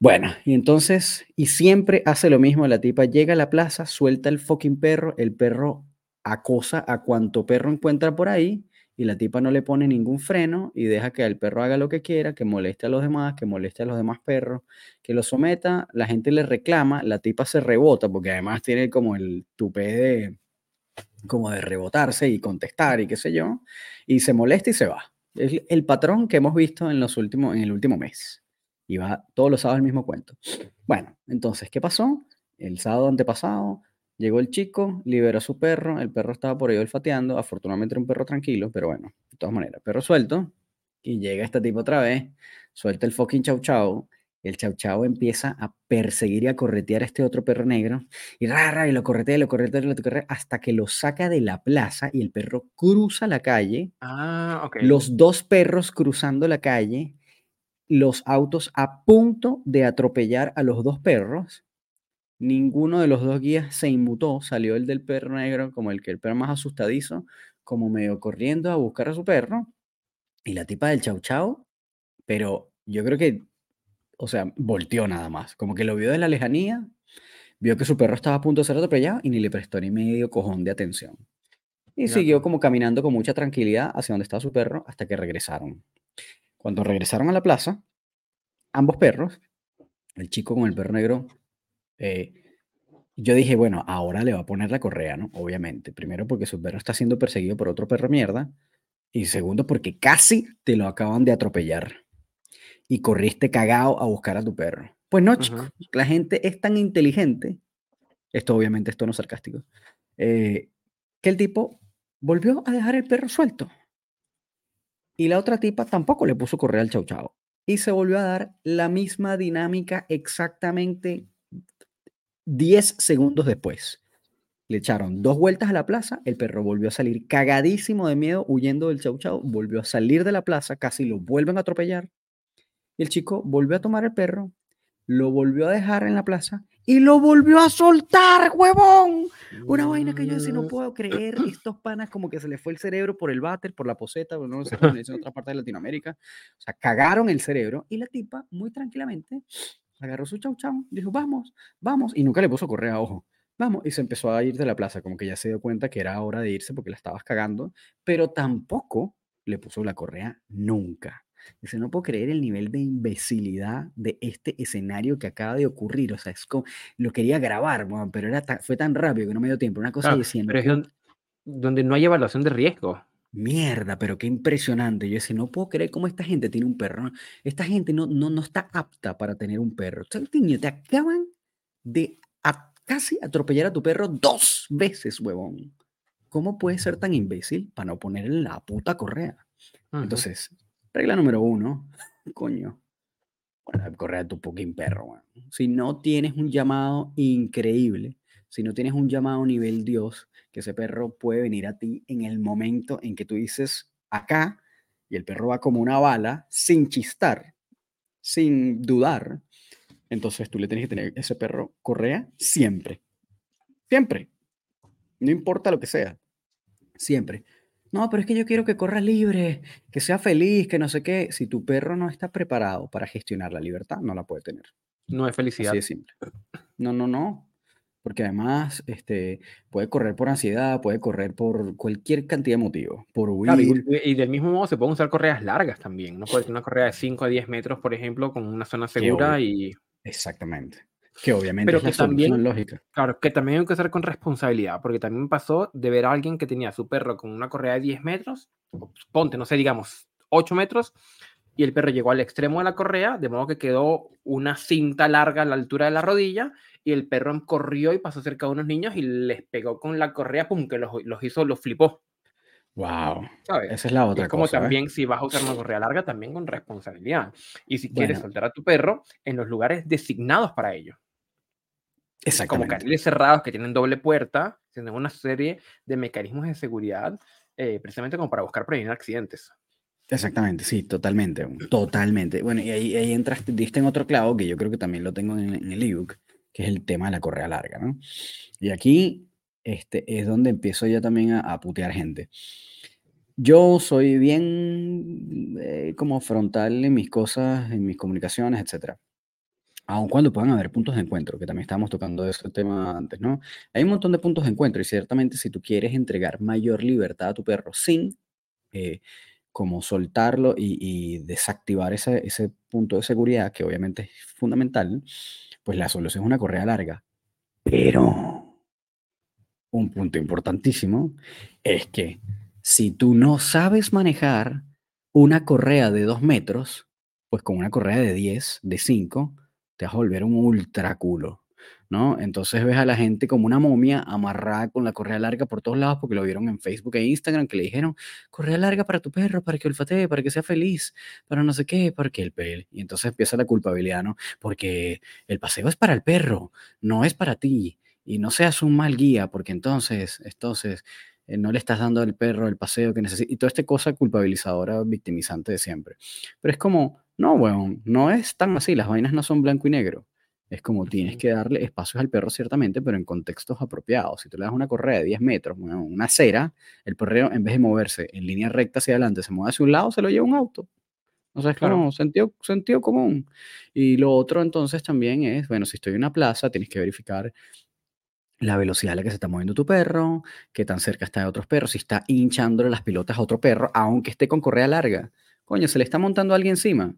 Bueno, y entonces, y siempre hace lo mismo, la tipa llega a la plaza, suelta el fucking perro, el perro acosa a cuanto perro encuentra por ahí, y la tipa no le pone ningún freno y deja que el perro haga lo que quiera, que moleste a los demás, que moleste a los demás perros, que lo someta, la gente le reclama, la tipa se rebota, porque además tiene como el tupé de, como de rebotarse y contestar y qué sé yo, y se molesta y se va. Es el patrón que hemos visto en, los últimos, en el último mes. Y va todos los sábados el mismo cuento. Bueno, entonces, ¿qué pasó? El sábado antepasado llegó el chico, liberó a su perro, el perro estaba por ahí olfateando, afortunadamente era un perro tranquilo, pero bueno, de todas maneras, perro suelto, y llega este tipo otra vez, suelta el fucking chau chau, el chau chau empieza a perseguir y a corretear a este otro perro negro, y rara, y lo corretea, lo corretea, lo corretea, hasta que lo saca de la plaza y el perro cruza la calle, Ah, ok. los dos perros cruzando la calle, los autos a punto de atropellar a los dos perros. Ninguno de los dos guías se inmutó, salió el del perro negro como el que el perro más asustadizo, como medio corriendo a buscar a su perro. Y la tipa del chau chau, pero yo creo que, o sea, volteó nada más, como que lo vio de la lejanía, vio que su perro estaba a punto de ser atropellado y ni le prestó ni medio cojón de atención. Y siguió como caminando con mucha tranquilidad hacia donde estaba su perro hasta que regresaron. Cuando regresaron a la plaza, ambos perros, el chico con el perro negro, eh, yo dije, bueno, ahora le va a poner la correa, ¿no? Obviamente. Primero porque su perro está siendo perseguido por otro perro mierda. Y segundo porque casi te lo acaban de atropellar. Y corriste cagado a buscar a tu perro. Pues no, chico. Ujú. La gente es tan inteligente. Esto obviamente es tono sarcástico. eh, que el tipo volvió a dejar el perro suelto. Y la otra tipa tampoco le puso correa al chau chau. Y se volvió a dar la misma dinámica exactamente 10 segundos después. Le echaron dos vueltas a la plaza, el perro volvió a salir cagadísimo de miedo, huyendo del chau chau, volvió a salir de la plaza, casi lo vuelven a atropellar. Y el chico volvió a tomar el perro, lo volvió a dejar en la plaza y lo volvió a soltar, huevón. Una vaina que yo decía, no Mm, puedo creer, estos panas como que se les fue el cerebro por el váter, por la poseta, no sé en otra parte de Latinoamérica. O sea, cagaron el cerebro y la tipa, muy tranquilamente, agarró su chau chau, dijo, vamos, vamos, y nunca le puso correa, ojo, vamos, y se empezó a ir de la plaza, como que ya se dio cuenta que era hora de irse porque la estabas cagando, pero tampoco le puso la correa nunca. Dice, no puedo creer el nivel de imbecilidad de este escenario que acaba de ocurrir. O sea, es como, lo quería grabar, pero era fue tan rápido que no me dio tiempo. Una cosa diciendo. Pero es donde, no hay evaluación de riesgo. Mierda, pero qué impresionante. Yo decía, no puedo creer cómo esta gente tiene un perro. Esta gente no, no, no está apta para tener un perro. O sea, te acaban de casi atropellar a tu perro dos veces, huevón. ¿Cómo puedes ser tan imbécil para no ponerle la puta correa? Entonces, regla número uno, coño, la correa de tu fucking perro. Si no tienes un llamado increíble, si no tienes un llamado nivel Dios, que ese perro puede venir a ti en el momento en que tú dices acá y el perro va como una bala, sin chistar, sin dudar, entonces tú le tienes que tener ese perro correa siempre. Siempre. No importa lo que sea. Siempre. No, pero es que yo quiero que corra libre, que sea feliz, que no sé qué. Si tu perro no está preparado para gestionar la libertad, no la puede tener. No es felicidad. Así de simple. No, no, no. Porque además este, puede correr por ansiedad, puede correr por cualquier cantidad de motivos. Por huir. y, del mismo modo se pueden usar correas largas también. No puede ser una correa de 5 a 10 metros, por ejemplo, con una zona segura y. Exactamente. Que obviamente Pero es que también, lógica. Claro, que también hay que hacer con responsabilidad, porque también me pasó de ver a alguien que tenía su perro con una correa de 10 metros, ponte, no sé, digamos, 8 metros, y el perro llegó al extremo de la correa, de modo que quedó una cinta larga a la altura de la rodilla, y el perro corrió y pasó cerca de unos niños y les pegó con la correa, pum, que los, los hizo, los flipó. Wow. Esa es la otra es como también si vas a usar una correa larga, también con responsabilidad. Y si quieres soltar a tu perro en los lugares designados para ello. Como carriles cerrados que tienen doble puerta, tienen una serie de mecanismos de seguridad, eh, precisamente como para buscar prevenir accidentes. Exactamente, sí, totalmente, totalmente. Bueno, y ahí, ahí entraste, diste en otro clavo que yo creo que también lo tengo en, el ebook, que es el tema de la correa larga, ¿no? Y aquí este, es donde empiezo ya también a, a putear gente. Yo soy bien eh, como frontal en mis cosas, en mis comunicaciones, etc. Aun cuando puedan haber puntos de encuentro, que también estábamos tocando ese tema antes, ¿no? Hay un montón de puntos de encuentro y ciertamente si tú quieres entregar mayor libertad a tu perro sin eh, como soltarlo y, desactivar ese, punto de seguridad, que obviamente es fundamental, pues la solución es una correa larga. Pero un punto importantísimo es que si tú no sabes manejar una correa de dos metros, pues con una correa de 10, de 5, te vas a volver un ultra culo, ¿no? Entonces ves a la gente como una momia amarrada con la correa larga por todos lados porque lo vieron en Facebook e Instagram que le dijeron, correa larga para tu perro, para que olfatee, para que sea feliz, para no sé qué, para que el perro... Y entonces empieza la culpabilidad, ¿no? Porque el paseo es para el perro, no es para ti. Y no seas un mal guía, porque entonces, entonces, eh, no le estás dando al perro el paseo que necesita, y toda esta cosa culpabilizadora, victimizante de siempre. Pero es como, no, weón, no es tan así, las vainas no son blanco y negro. Es como tienes que darle espacios al perro, ciertamente, pero en contextos apropiados. Si tú le das una correa de 10 metros, una acera, el perro, en vez de moverse en línea recta hacia adelante, se mueve hacia un lado, se lo lleva un auto. O sea, es como sentido, sentido común. Y lo otro entonces también es, bueno, si estoy en una plaza, tienes que verificar la velocidad a la que se está moviendo tu perro, qué tan cerca está de otros perros, si está hinchándole las pilotas a otro perro, aunque esté con correa larga. Coño, se le está montando alguien encima.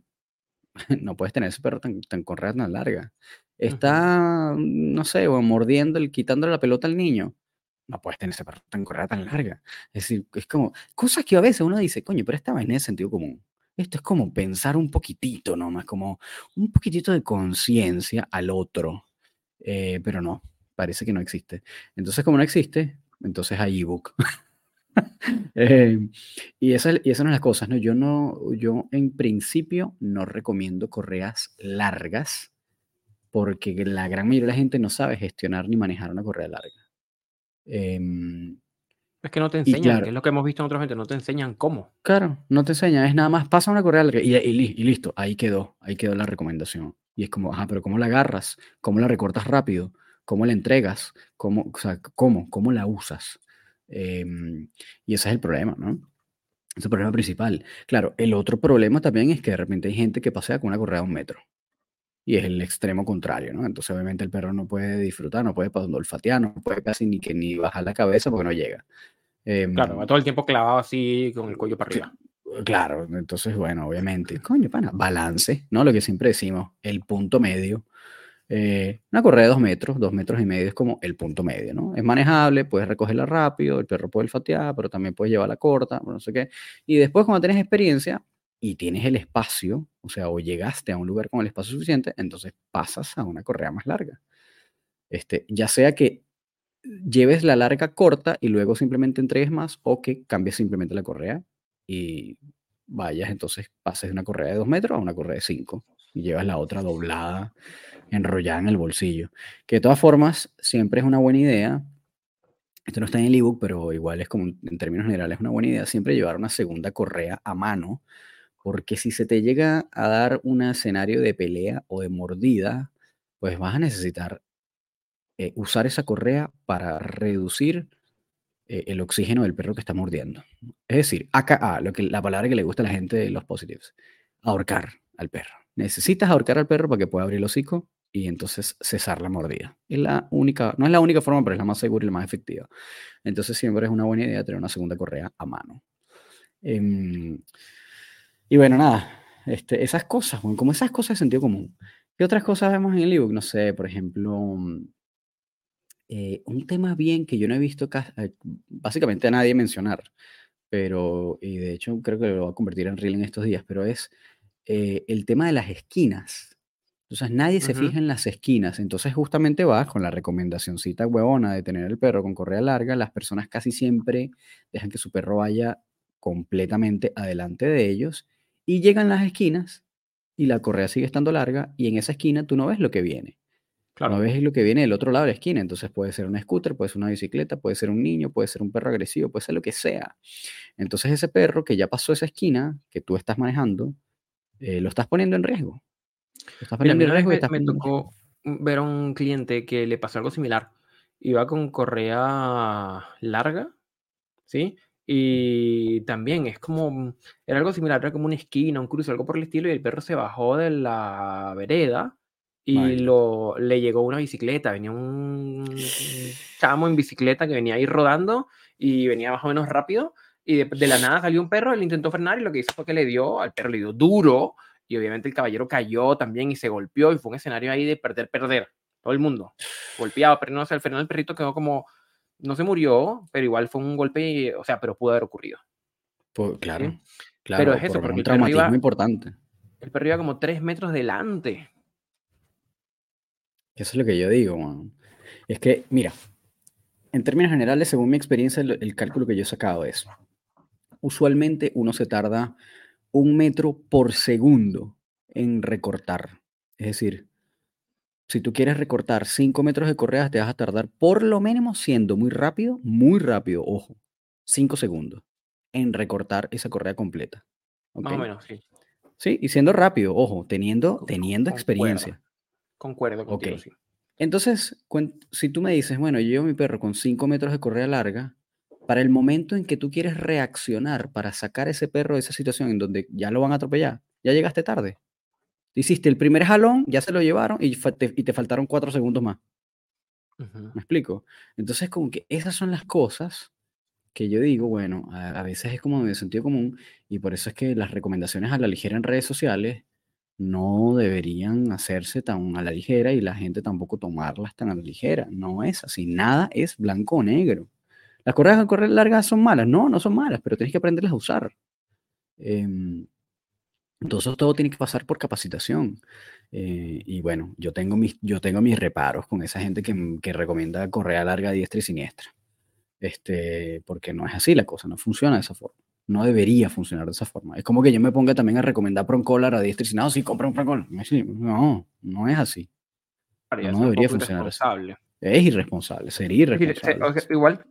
no puedes tener ese perro tan, tan correa tan larga. Está, no sé, o mordiendo, quitándole la pelota al niño. No puedes tener ese perro tan correa tan larga. Es decir, es como cosas que a veces uno dice, coño, pero esta vaina es sentido común. Esto es como pensar un poquitito nomás, como un poquitito de conciencia al otro. Eh, pero no, parece que no existe. Entonces, como no existe, entonces hay ebook. eh, y, esa, y esas son las cosas, ¿no? Yo no, yo en principio no recomiendo correas largas porque la gran mayoría de la gente no sabe gestionar ni manejar una correa larga. Em, es que no te enseñan, que es lo que hemos visto en otra gente, no te enseñan cómo. Claro, no te enseñan, es nada más pasa una correa larga y, y, y, listo, ahí quedó, ahí quedó la recomendación. Y es como, ajá, pero ¿cómo la agarras? ¿Cómo la recortas rápido? cómo la entregas, cómo, o sea, cómo, cómo la usas. Em, y ese es el problema, ¿no? Ese es el problema principal. Claro, el otro problema también es que de repente hay gente que pasea con una correa de un metro. Y es el extremo contrario, ¿no? Entonces, obviamente, el perro no puede disfrutar, no puede olfatear, no puede casi ni que ni bajar la cabeza porque no llega. Em, claro, va todo el tiempo clavado así con el cuello para arriba. Claro, entonces, bueno, obviamente, coño, pana, balance, ¿no? Lo que siempre decimos, el punto medio. Eh, una correa de dos metros, dos metros y medio es como el punto medio, ¿no? Es manejable, puedes recogerla rápido, el perro puede olfatear, pero también puedes llevarla corta, no sé qué. Y después, cuando tienes experiencia y tienes el espacio, o sea, o llegaste a un lugar con el espacio suficiente, entonces pasas a una correa más larga. Este, ya sea que lleves la larga corta y luego simplemente entregues más o que cambies simplemente la correa y vayas, entonces pases de una correa de 2 metros a una correa de 5 y llevas la otra doblada, enrollada en el bolsillo. Que de todas formas, siempre es una buena idea. Esto no está en el ebook, pero igual es como en términos generales es una buena idea siempre llevar una segunda correa a mano, porque si se te llega a dar un escenario de pelea o de mordida, pues vas a necesitar eh, usar esa correa para reducir eh, el oxígeno del perro que está mordiendo. Es decir, AKA, lo que, la palabra que le gusta a la gente de los positives, ahorcar al perro. Necesitas ahorcar al perro para que pueda abrir el hocico y entonces cesar la mordida. Es la única, no es la única forma, pero es la más segura y la más efectiva. Entonces siempre es una buena idea tener una segunda correa a mano. Em, y bueno, nada, este, esas cosas, como esas cosas de sentido común. ¿Qué otras cosas vemos en el ebook? No sé, por ejemplo, eh, un tema bien que yo no he visto eh, básicamente a nadie mencionar, pero, y de hecho creo que lo voy a convertir en reel en estos días, pero es eh, el tema de las esquinas. Entonces nadie se fija en las esquinas, entonces justamente vas con la recomendacióncita huevona de tener el perro con correa larga, las personas casi siempre dejan que su perro vaya completamente adelante de ellos y llegan las esquinas y la correa sigue estando larga y en esa esquina tú no ves lo que viene. Claro. No ves lo que viene del otro lado de la esquina. Entonces puede ser un scooter, puede ser una bicicleta, puede ser un niño, puede ser un perro agresivo, puede ser lo que sea. Entonces ese perro que ya pasó esa esquina, que tú estás manejando, eh, lo estás poniendo en riesgo. Lo estás poniendo en riesgo. Me, me tocó ver a un cliente que le pasó algo similar. Iba con correa larga, ¿sí? Y también es como, era algo similar, era como una esquina, un cruce, algo por el estilo, y el perro se bajó de la vereda y lo, le llegó una bicicleta, venía un chamo en bicicleta que venía ahí rodando y venía más o menos rápido y de, la nada salió un perro, él intentó frenar y lo que hizo fue que le dio, al perro le dio duro y obviamente el caballero cayó también y se golpeó y fue un escenario ahí de perder, perder, todo el mundo golpeado, pero no sé, al final el perrito quedó como, no se murió, pero igual fue un golpe, o sea, pero pudo haber ocurrido. Claro, claro, pero es eso, porque un traumatismo importante. El perro iba como tres metros delante eso es lo que yo digo, Es que, mira, en términos generales, según mi experiencia, el, cálculo que yo he sacado es, usualmente uno se tarda un metro por segundo en recortar. Es decir, si tú quieres recortar 5 metros de correas, te vas a tardar por lo mínimo siendo muy rápido, muy rápido, ojo, 5 segundos en recortar esa correa completa. Más o menos, sí. Sí, y siendo rápido, ojo, teniendo, teniendo experiencia. Concuerdo contigo, sí. Entonces, si tú me dices, bueno, yo llevo mi perro con 5 metros de correa larga, para el momento en que tú quieres reaccionar para sacar ese perro de esa situación en donde ya lo van a atropellar, ya llegaste tarde. Hiciste el primer jalón, ya se lo llevaron y te, y te faltaron 4 segundos más. ¿Me explico? Entonces, como que esas son las cosas que yo digo, bueno, a, a veces es como de sentido común y por eso es que las recomendaciones a la ligera en redes sociales no deberían hacerse tan a la ligera y la gente tampoco tomarlas tan a la ligera. No es así. Nada es blanco o negro. Las correas de correr largas son malas. No, no son malas, pero tienes que aprenderlas a usar. Em, entonces todo tiene que pasar por capacitación. Eh, y bueno, yo tengo, mis, yo tengo mis reparos con esa gente que, que recomienda correa larga diestra y siniestra. Este, porque no es así la cosa, no funciona de esa forma no debería funcionar de esa forma. Es como que yo me ponga también a recomendar Proncollar a diestra y no, sí, compra un Proncollar. No, no es así. No, debería funcionar así. Es irresponsable, sería irresponsable. igual,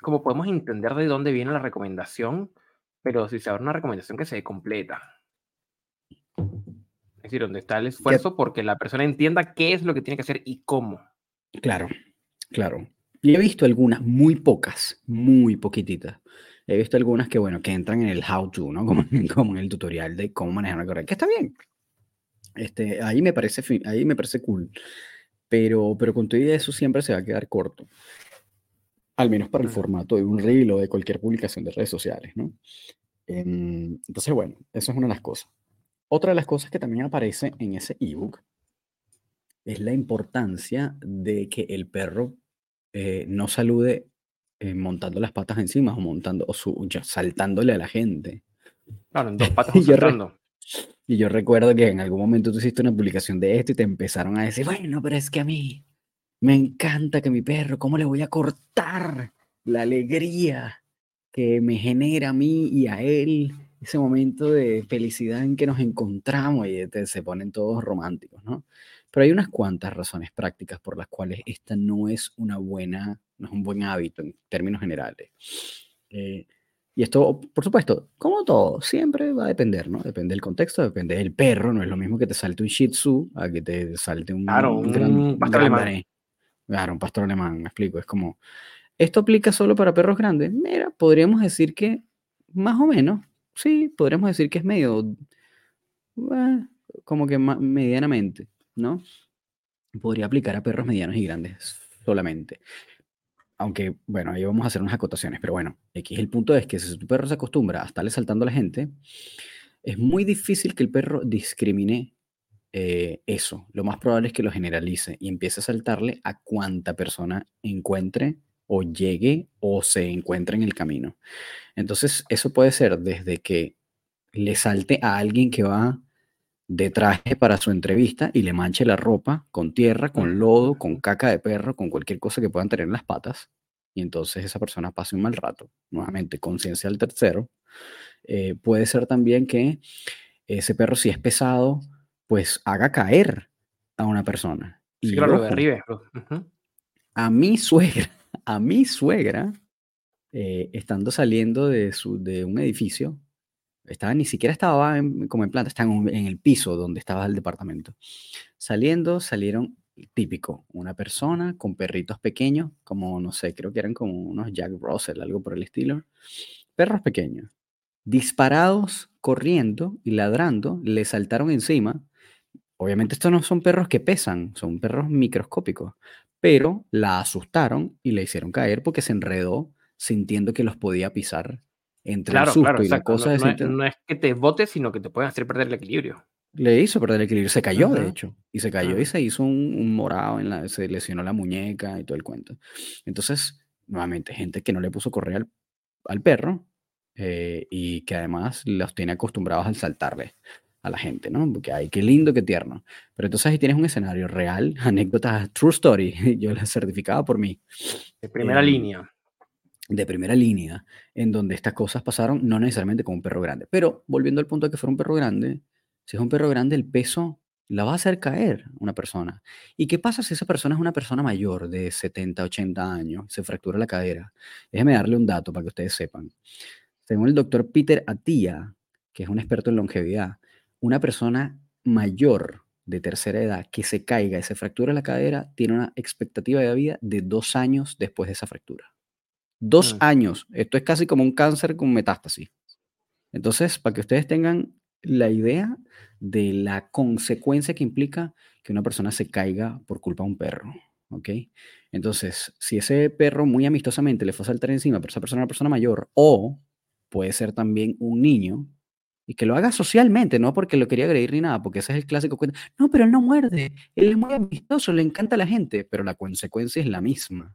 como podemos entender de dónde viene la recomendación, pero si se abre una recomendación que se completa. Es decir, donde está el esfuerzo porque la persona entienda qué es lo que tiene que hacer y cómo. Claro, claro. Y he visto algunas, muy pocas, muy poquititas, He visto algunas que, bueno, que entran en el how to, ¿no? Como, como en el tutorial de cómo manejar una correa, que está bien. Este, ahí me parece, ahí me parece cool. Pero, pero con todo eso siempre se va a quedar corto. Al menos para el formato de un reel o de cualquier publicación de redes sociales, ¿no? Em, entonces, bueno, eso es una de las cosas. Otra de las cosas que también aparece en ese ebook es la importancia de que el perro eh, no salude eh, montando las patas encima o montando o su, saltándole a la gente. Claro, en dos patas y, yo y yo recuerdo que en algún momento tú hiciste una publicación de esto y te empezaron a decir, bueno, pero es que a mí me encanta que mi perro, ¿cómo le voy a cortar la alegría que me genera a mí y a él ese momento de felicidad en que nos encontramos y se ponen todos románticos, ¿no? Pero hay unas cuantas razones prácticas por las cuales esta no es una buena, no es un buen hábito en términos generales. Eh, y esto, por supuesto, como todo, siempre va a depender, ¿no? Depende del contexto, depende del perro. No es lo mismo que te salte un Shih Tzu a que te salte un, claro, un, gran, pastor alemán. Claro, un pastor alemán, me explico. Es como, ¿esto aplica solo para perros grandes? Mira, podríamos decir que más o menos, sí, podríamos decir que es medio, eh, como que medianamente, ¿no? Podría aplicar a perros medianos y grandes solamente. Aunque, bueno, ahí vamos a hacer unas acotaciones, pero bueno, aquí el punto es que si tu perro se acostumbra a estarle saltando a la gente, es muy difícil que el perro discrimine eh, eso. Lo más probable es que lo generalice y empiece a saltarle a cuanta persona encuentre o llegue o se encuentre en el camino. Entonces, eso puede ser desde que le salte a alguien que va de traje para su entrevista y le manche la ropa con tierra, con lodo, con caca de perro, con cualquier cosa que puedan tener en las patas. Y entonces esa persona pase un mal rato. Nuevamente, conciencia del tercero. Eh, puede ser también que ese perro, si es pesado, pues haga caer a una persona. Y sí, claro, de A mi suegra, a mi suegra, eh, estando saliendo de, su, de un edificio, estaba, ni siquiera estaba como en planta, estaba en, el piso donde estaba el departamento. Saliendo, salieron típico, una persona con perritos pequeños, como no sé, creo que eran como unos Jack Russell, algo por el estilo. Perros pequeños, disparados, corriendo y ladrando, le saltaron encima. Obviamente estos no son perros que pesan, son perros microscópicos, pero la asustaron y le hicieron caer porque se enredó sintiendo que los podía pisar entre claro, el susto claro, y la cosa no, no, es, que te botes, sino que te pueden hacer perder el equilibrio. Le hizo perder el equilibrio, se cayó de hecho, y se cayó y se hizo un, morado, en la, se lesionó la muñeca y todo el cuento. Entonces, nuevamente, gente que no le puso correa al, perro eh, y que además los tiene acostumbrados al saltarle a la gente, ¿no? Porque ay, qué lindo, qué tierno. Pero entonces ahí tienes un escenario real, anécdota, true story, yo la certificaba por mí. De primera em, línea de primera línea en donde estas cosas pasaron, no necesariamente con un perro grande. Pero volviendo al punto de que fuera un perro grande, si es un perro grande, el peso la va a hacer caer una persona. ¿Y qué pasa si esa persona es una persona mayor de 70, 80 años, se fractura la cadera? Déjeme darle un dato para que ustedes sepan. Según el doctor Peter Attia, que es un experto en longevidad, una persona mayor de tercera edad que se caiga y se fractura la cadera tiene una expectativa de vida de dos años después de esa fractura. Dos mm. años. Esto es casi como un cáncer con metástasis. Entonces, para que ustedes tengan la idea de la consecuencia que implica que una persona se caiga por culpa de un perro. ¿Ok? Entonces, si ese perro muy amistosamente le fue a saltar encima, pero esa persona es una persona mayor, o puede ser también un niño, y que lo haga socialmente, no porque lo quería agredir ni nada, porque ese es el clásico cuento. No, pero él no muerde, él es muy amistoso, le encanta a la gente, pero la consecuencia es la misma.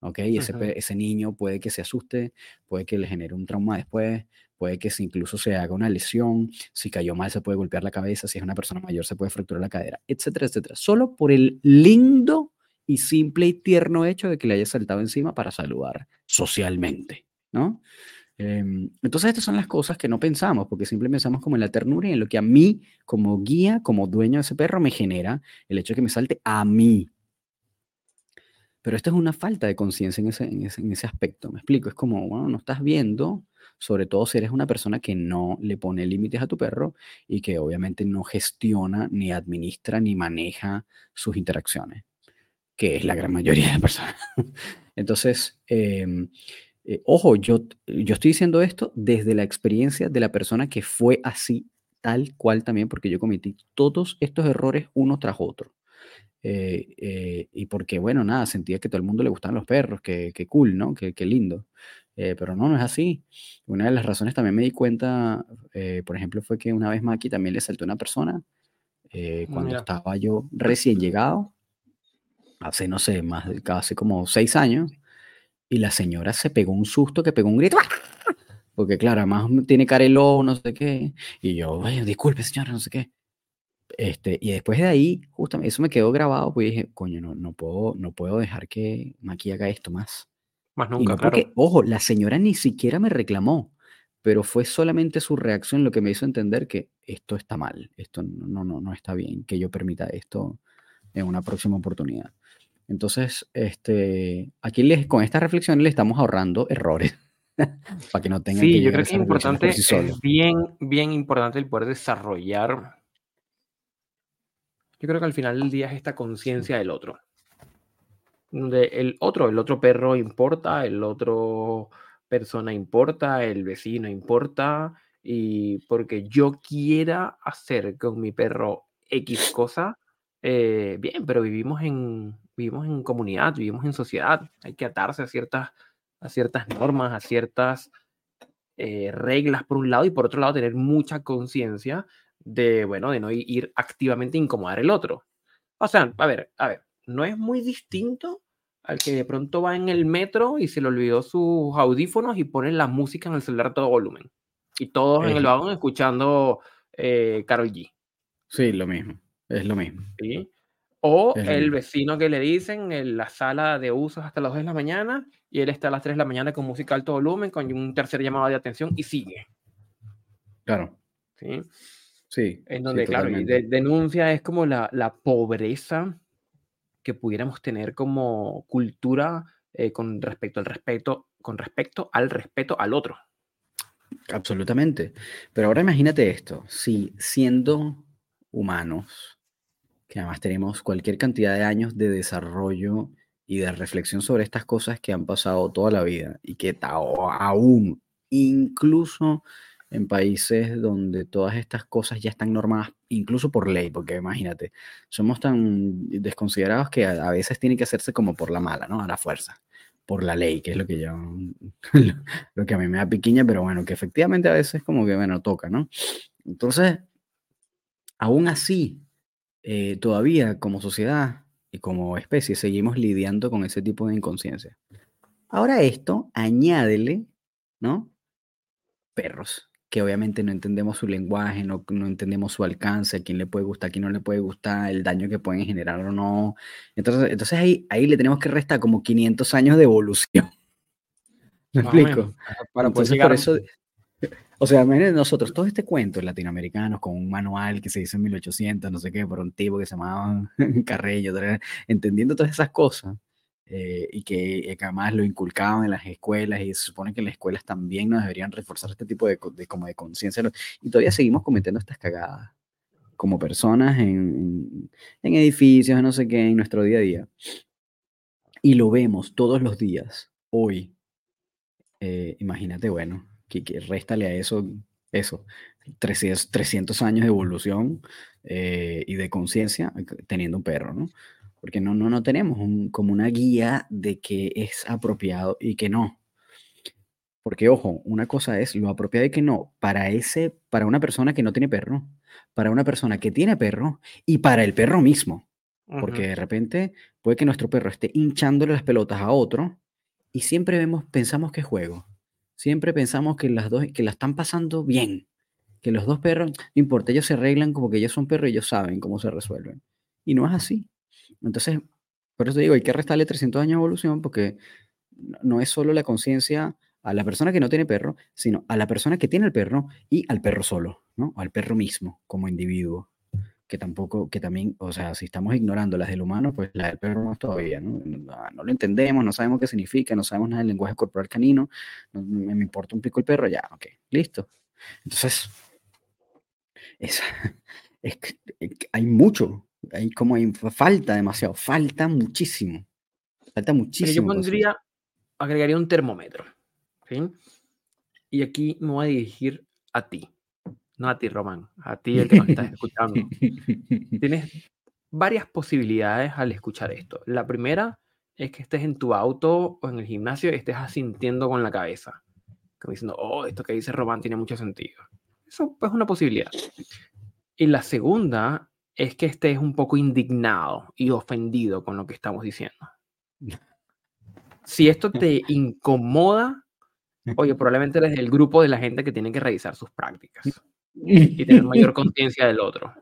¿Ok? Y ese, ese niño puede que se asuste, puede que le genere un trauma después, puede que incluso se haga una lesión, si cayó mal se puede golpear la cabeza, si es una persona mayor se puede fracturar la cadera, etcétera, etcétera. Solo por el lindo y simple y tierno hecho de que le haya saltado encima para saludar socialmente, ¿no? Em, entonces estas son las cosas que no pensamos, porque siempre pensamos como en la ternura y en lo que a mí, como guía, como dueño de ese perro, me genera el hecho de que me salte a mí, pero esto es una falta de conciencia en ese, en, ese, aspecto, me explico, es como, bueno, no estás viendo, sobre todo si eres una persona que no le pone límites a tu perro y que obviamente no gestiona, ni administra, ni maneja sus interacciones, que es la gran mayoría de personas. Entonces, em, eh, ojo, yo, yo estoy diciendo esto desde la experiencia de la persona que fue así, tal cual también, porque yo cometí todos estos errores uno tras otro. Eh, eh, y porque, bueno, nada, sentía que todo el mundo le gustaban los perros, que, que cool, ¿no? Que, que lindo. Eh, pero no, no es así. Una de las razones también me di cuenta, por ejemplo, fue que una vez Maki también le saltó una persona cuando estaba yo recién llegado, hace, no sé, más de casi como seis años, y la señora se pegó un susto que pegó un grito. Porque claro, además tiene carelo, no sé qué. Y yo, disculpe señora, no sé qué. Este, y después de ahí, justamente, eso me quedó grabado, pues dije, coño, no, no, puedo, no puedo dejar que Maki haga esto más. Más nunca, claro. ojo, la señora ni siquiera me reclamó, pero fue solamente su reacción lo que me hizo entender que esto está mal, esto no, no, no está bien, que yo permita esto en una próxima oportunidad. Entonces, este, aquí les, con esta reflexión le estamos ahorrando errores. para que no tengan sí, yo creo que es importante, es bien, bien importante el poder desarrollar. Yo creo que al final del día es esta conciencia del otro. Donde el otro, el otro perro importa, el otro persona importa, el vecino importa, y porque yo quiera hacer con mi perro X cosa, eh, bien, pero vivimos en, vivimos en comunidad, vivimos en sociedad, hay que atarse a ciertas, a ciertas normas, a ciertas eh, reglas por un lado y por otro lado tener mucha conciencia de, bueno, de no ir activamente a incomodar el otro. O sea, a ver, a ver, no es muy distinto al que de pronto va en el metro y se le olvidó sus audífonos y pone la música en el celular a todo volumen. Y todos en el vagón escuchando eh, Carol G. Sí, lo mismo. Es lo mismo. ¿Sí? O el vecino que le dicen en la sala de usos hasta las 2 de la mañana y él está a las 3 de la mañana con música alto volumen, con un tercer llamado de atención y sigue. Claro. Sí. Sí. En donde, claro, denuncia es como la, la, pobreza que pudiéramos tener como cultura eh, con respecto al respeto, con respecto al respeto al otro. Absolutamente. Pero ahora imagínate esto, si siendo humanos, que además tenemos cualquier cantidad de años de desarrollo y de reflexión sobre estas cosas que han pasado toda la vida y que aún, incluso en países donde todas estas cosas ya están normadas, incluso por ley, porque imagínate, somos tan desconsiderados que a, veces tiene que hacerse como por la mala, ¿no? A la fuerza, por la ley, que es lo que yo, lo que a mí me da piquiña, pero bueno, que efectivamente a veces como que, bueno, toca, ¿no? Entonces, aún así, eh, todavía como sociedad y como especie seguimos lidiando con ese tipo de inconsciencia. Ahora esto, añádele, ¿no? Perros, que obviamente no entendemos su lenguaje, no, no, entendemos su alcance, a quién le puede gustar, a quién no le puede gustar, el daño que pueden generar o no. Entonces, entonces ahí, ahí le tenemos que restar como 500 años de evolución. ¿Me explico? Para llegar... por eso, o sea, miren nosotros, todo este cuento latinoamericanos con un manual que se hizo en 1800, no sé qué, por un tipo que se llamaba Carrello, entendiendo todas esas cosas eh, y que, además lo inculcaban en las escuelas y se supone que en las escuelas también nos deberían reforzar este tipo de, como de conciencia y todavía seguimos cometiendo estas cagadas como personas en, en, edificios, no sé qué, en nuestro día a día. Y lo vemos todos los días, hoy. Eh, imagínate, bueno, que, que réstale a eso, eso, 300, 300 años de evolución eh, y de conciencia teniendo un perro, ¿no? Porque no, no, no tenemos como una guía de que es apropiado y que no. Porque, ojo, una cosa es lo apropiado y que no para, ese, para una persona que no tiene perro, para una persona que tiene perro y para el perro mismo. Porque de repente puede que nuestro perro esté hinchándole las pelotas a otro y siempre vemos, pensamos que es juego siempre pensamos que las dos, que la están pasando bien, que los dos perros, no importa, ellos se arreglan como que ellos son perros y ellos saben cómo se resuelven. Y no es así. Entonces, por eso digo, hay que restarle 300 años de evolución porque no es solo la conciencia a la persona que no tiene perro, sino a la persona que tiene el perro y al perro solo, ¿no? al perro mismo como individuo que tampoco, que también, o sea, si estamos ignorando las del humano, pues la del perro no todavía, ¿no? No, lo entendemos, no sabemos qué significa, no sabemos nada del lenguaje corporal canino, me, importa un pico el perro, ya, ok, listo. Entonces, es, es, hay mucho, hay como hay, falta demasiado, falta muchísimo, falta muchísimo. yo pondría, agregaría un termómetro, ¿sí? Y aquí me voy a dirigir a ti no a ti, Román, a ti el que nos estás escuchando. ¿Tienes varias posibilidades al escuchar esto. La primera es que estés en tu auto o en el gimnasio y estés asintiendo con la cabeza, como diciendo, oh, esto que dice Román tiene mucho sentido. Eso es una posibilidad. Y la segunda es que estés un poco indignado y ofendido con lo que estamos diciendo. Si esto te incomoda, oye, probablemente eres del grupo de la gente que tiene que revisar sus prácticas y tener mayor conciencia del otro.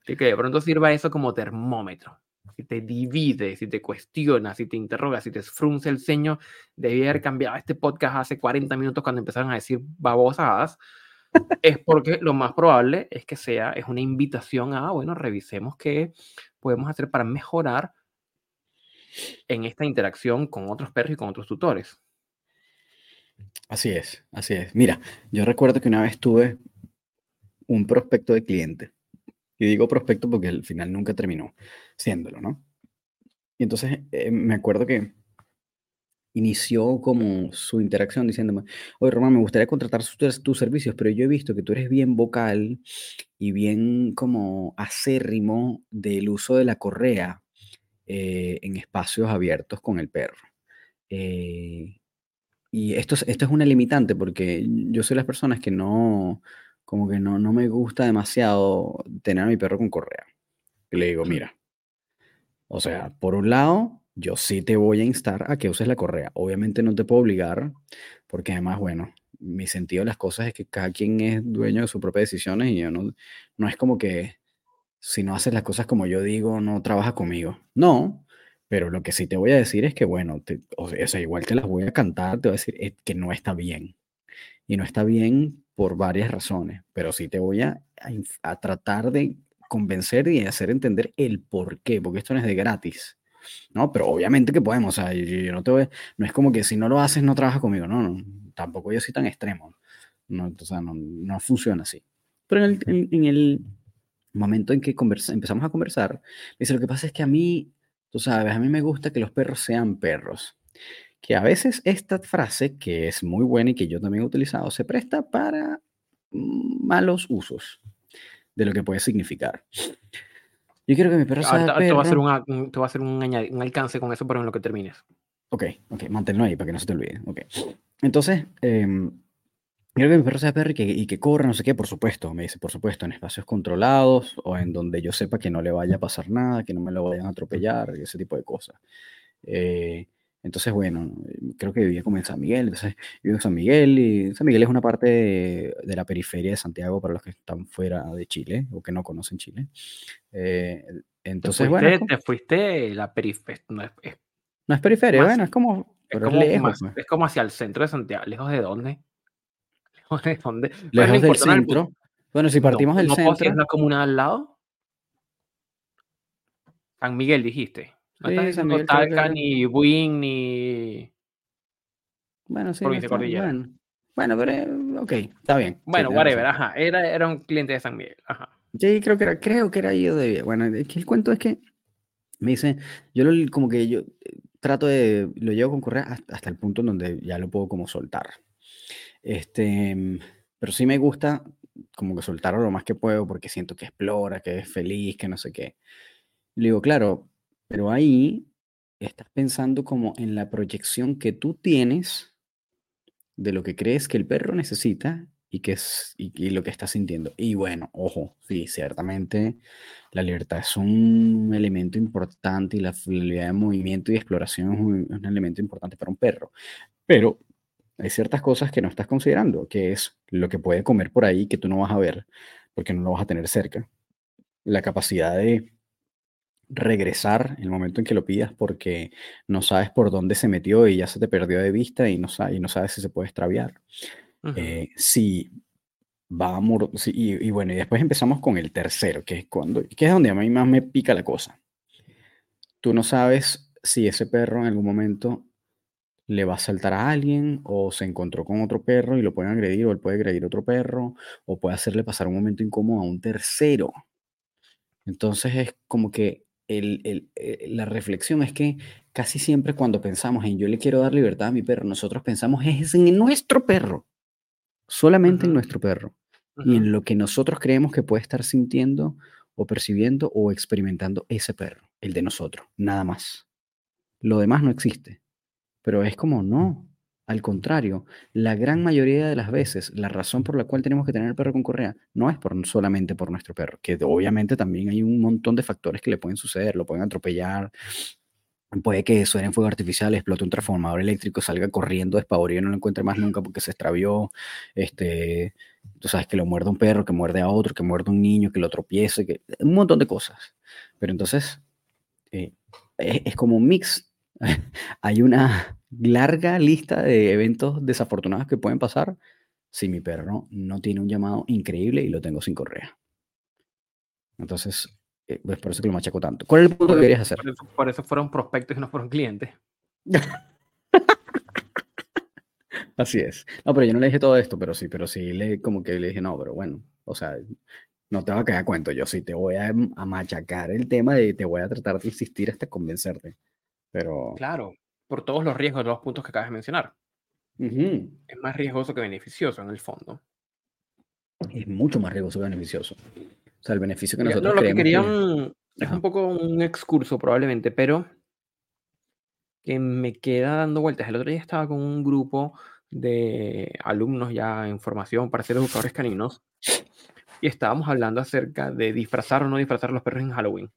Así que de pronto sirva eso como termómetro. Si te divide, si te cuestiona, si te interroga, si te frunce el ceño, debí haber cambiado este podcast hace 40 minutos cuando empezaron a decir babosadas, es porque lo más probable es que sea, es una invitación a, bueno, revisemos qué podemos hacer para mejorar en esta interacción con otros perros y con otros tutores. Así es, así es. Mira, yo recuerdo que una vez tuve un prospecto de cliente. Y digo prospecto porque al final nunca terminó siéndolo, ¿no? Y entonces eh, me acuerdo que inició como su interacción diciéndome, oye Román, me gustaría contratar tus, tus servicios, pero yo he visto que tú eres bien vocal y bien como acérrimo del uso de la correa eh, en espacios abiertos con el perro. Eh, y esto, esto es una limitante porque yo soy las personas que no, como que no, no me gusta demasiado tener a mi perro con correa. Y le digo, mira, o sea, por un lado, yo sí te voy a instar a que uses la correa. Obviamente no te puedo obligar, porque además, bueno, mi sentido de las cosas es que cada quien es dueño de sus propias decisiones y yo no, no es como que si no haces las cosas como yo digo, no trabajas conmigo. No, pero lo que sí te voy a decir es que, bueno, o sea, igual te las voy a cantar, te voy a decir eh, que no está bien. Y no está bien por varias razones, pero sí te voy a, a, tratar de convencer y hacer entender el por qué, porque esto no es de gratis. ¿No? Pero obviamente que podemos, o sea, yo, no te voy, no es como que si no lo haces no trabajas conmigo, no, no tampoco yo soy tan extremo, no, o sea, no, no funciona así. Pero en el, en el momento en que empezamos a conversar, dice, lo que pasa es que a mí, tú sabes, a mí me gusta que los perros sean perros. Que a veces esta frase, que es muy buena y que yo también he utilizado, se presta para malos usos de lo que puede significar. Yo quiero que mi perro sea perro. Te va a hacer, un, te va a hacer un, un, alcance con eso, pero en lo que termines. Ok, ok, manténlo ahí para que no se te olvide. Ok. Entonces, eh, Quiero que mi perro sea perro y que, y que corra, no sé qué, por supuesto, me dice, por supuesto, en espacios controlados o en donde yo sepa que no le vaya a pasar nada, que no me lo vayan a atropellar ese tipo de cosas. Eh, entonces, bueno, creo que vivía como en San Miguel, entonces vivo en San Miguel y San Miguel es una parte de, la periferia de Santiago para los que están fuera de Chile o que no conocen Chile. Eh, entonces, ¿Te fuiste, bueno. Te fuiste la periferia. No es, no es periferia, bueno, es como. Es como, lejos, pues. es como hacia el centro de Santiago. ¿Lejos de dónde? ¿Dónde? Lejos del centro. Bueno, si partimos del no centro. ¿Es la comuna al lado? San Miguel, dijiste. No sí, Miguel, Talca, ni Buin, ni. Bueno, sí. Provincia Cordillera. Bueno. bueno, pero. Eh, ok, está bien. Bueno, sí, whatever, ajá. Era, era un cliente de San Miguel, ajá. Sí, creo que era, creo que era yo de. Bueno, el cuento es que me dice, yo lo, como que yo eh, trato de, lo llevo con correa hasta, hasta el punto en donde ya lo puedo como soltar. Este, mm, pero sí me gusta como que soltarlo lo más que puedo porque siento que explora, que es feliz, que no sé qué. Le digo, claro, pero ahí estás pensando como en la proyección que tú tienes de lo que crees que el perro necesita y, que es, y, lo que está sintiendo. Y bueno, ojo, sí, ciertamente la libertad es un elemento importante y la flexibilidad de movimiento y exploración es un, un elemento importante para un perro. Pero hay ciertas cosas que no estás considerando, que es lo que puede comer por ahí que tú no vas a ver porque no lo vas a tener cerca. La capacidad de regresar el momento en que lo pidas porque no sabes por dónde se metió y ya se te perdió de vista y no, y no sabes si se puede extraviar. Eh, si va a y, y, bueno, y después empezamos con el tercero, que es, cuando, que es donde a mí más me pica la cosa. Tú no sabes si ese perro en algún momento le va a saltar a alguien o se encontró con otro perro y lo pueden agredir o él puede agredir a otro perro o puede hacerle pasar un momento incómodo a un tercero. Entonces es como que el, el, eh, la reflexión es que casi siempre cuando pensamos en yo le quiero dar libertad a mi perro, nosotros pensamos es en nuestro perro, solamente uh -huh. en nuestro perro uh -huh. y en lo que nosotros creemos que puede estar sintiendo o percibiendo o experimentando ese perro, el de nosotros, nada más. Lo demás no existe. Pero es como, no, al contrario, la gran mayoría de las veces, la razón por la cual tenemos que tener el perro con correa no es por, solamente por nuestro perro, que obviamente también hay un montón de factores que le pueden suceder, lo pueden atropellar, puede que suene fuego artificial, explote un transformador eléctrico, salga corriendo despavorido y no lo encuentre más nunca porque se extravió, este, tú sabes, que lo muerde un perro, que muerde a otro, que muerde un niño, que lo tropiece, que, un montón de cosas. Pero entonces, eh, es como un mix. hay una larga lista de eventos desafortunados que pueden pasar si mi perro no tiene un llamado increíble y lo tengo sin correa. Entonces, eh, pues por eso que lo machaco tanto. ¿Cuál es el punto que querías hacer? Por eso, fueron prospectos y no fueron clientes. Así es. No, pero yo no le dije todo esto, pero sí, pero sí le como que le dije, no, pero bueno, o sea, no te va a quedar cuento, yo sí te voy a, a machacar el tema y te voy a tratar de insistir hasta convencerte. Pero... Claro, por todos los riesgos de los puntos que acabas de mencionar. Es más riesgoso que beneficioso en el fondo. Es mucho más riesgoso que beneficioso. O sea, el beneficio que nosotros no, lo que querían es un poco un excurso probablemente, pero que me queda dando vueltas. El otro día estaba con un grupo de alumnos ya en formación para ser educadores caninos y estábamos hablando acerca de disfrazar o no disfrazar a los perros en Halloween.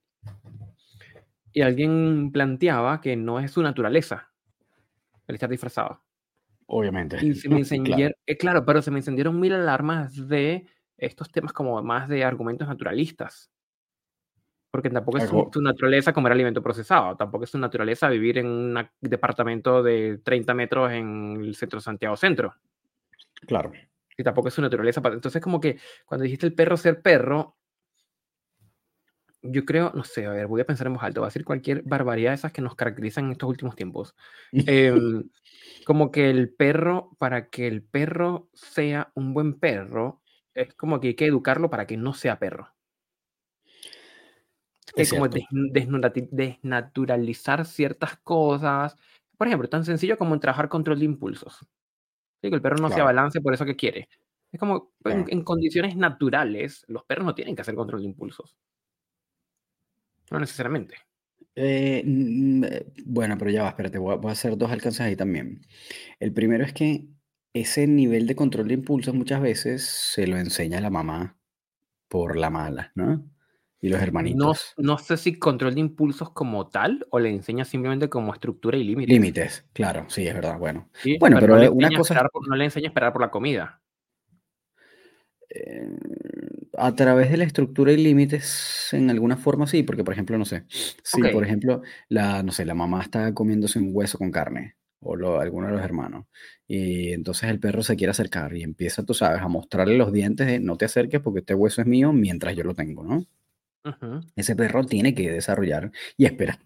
Y alguien planteaba que no es su naturaleza el estar disfrazado. Obviamente. Y se me encendieron, eh, claro. pero se me encendieron mil alarmas de estos temas como más de argumentos naturalistas. Porque tampoco es su, naturaleza comer alimento procesado, tampoco es su naturaleza vivir en un departamento de 30 metros en el centro de Santiago Centro. Claro. Y tampoco es su naturaleza. Entonces, como que cuando dijiste el perro ser perro, yo creo, no sé, a ver, voy a pensar en voz alta, voy a decir cualquier barbaridad de esas que nos caracterizan en estos últimos tiempos. Em, como que el perro, para que el perro sea un buen perro, es como que hay que educarlo para que no sea perro. Es como desnaturalizar ciertas cosas. Por ejemplo, tan sencillo como en trabajar control de impulsos. que el perro no se balance por eso que quiere. Es como en condiciones naturales, los perros no tienen que hacer control de impulsos. No necesariamente. Eh, eh, bueno, pero ya va, espérate, voy a, hacer dos alcances ahí también. El primero es que ese nivel de control de impulsos muchas veces se lo enseña la mamá por la mala, ¿no? Y los hermanitos. No, no sé si control de impulsos como tal o le enseña simplemente como estructura y límites. Límites, claro, sí, es verdad, bueno. bueno, pero, una cosa... no le enseña a esperar por la comida. Eh, a través de la estructura y límites, en alguna forma sí, porque por ejemplo, no sé, si por ejemplo, la, no sé, la mamá está comiéndose un hueso con carne, o lo, alguno de los hermanos, y entonces el perro se quiere acercar y empieza, tú sabes, a mostrarle los dientes de no te acerques porque este hueso es mío mientras yo lo tengo, ¿no? Ese perro tiene que desarrollar y esperar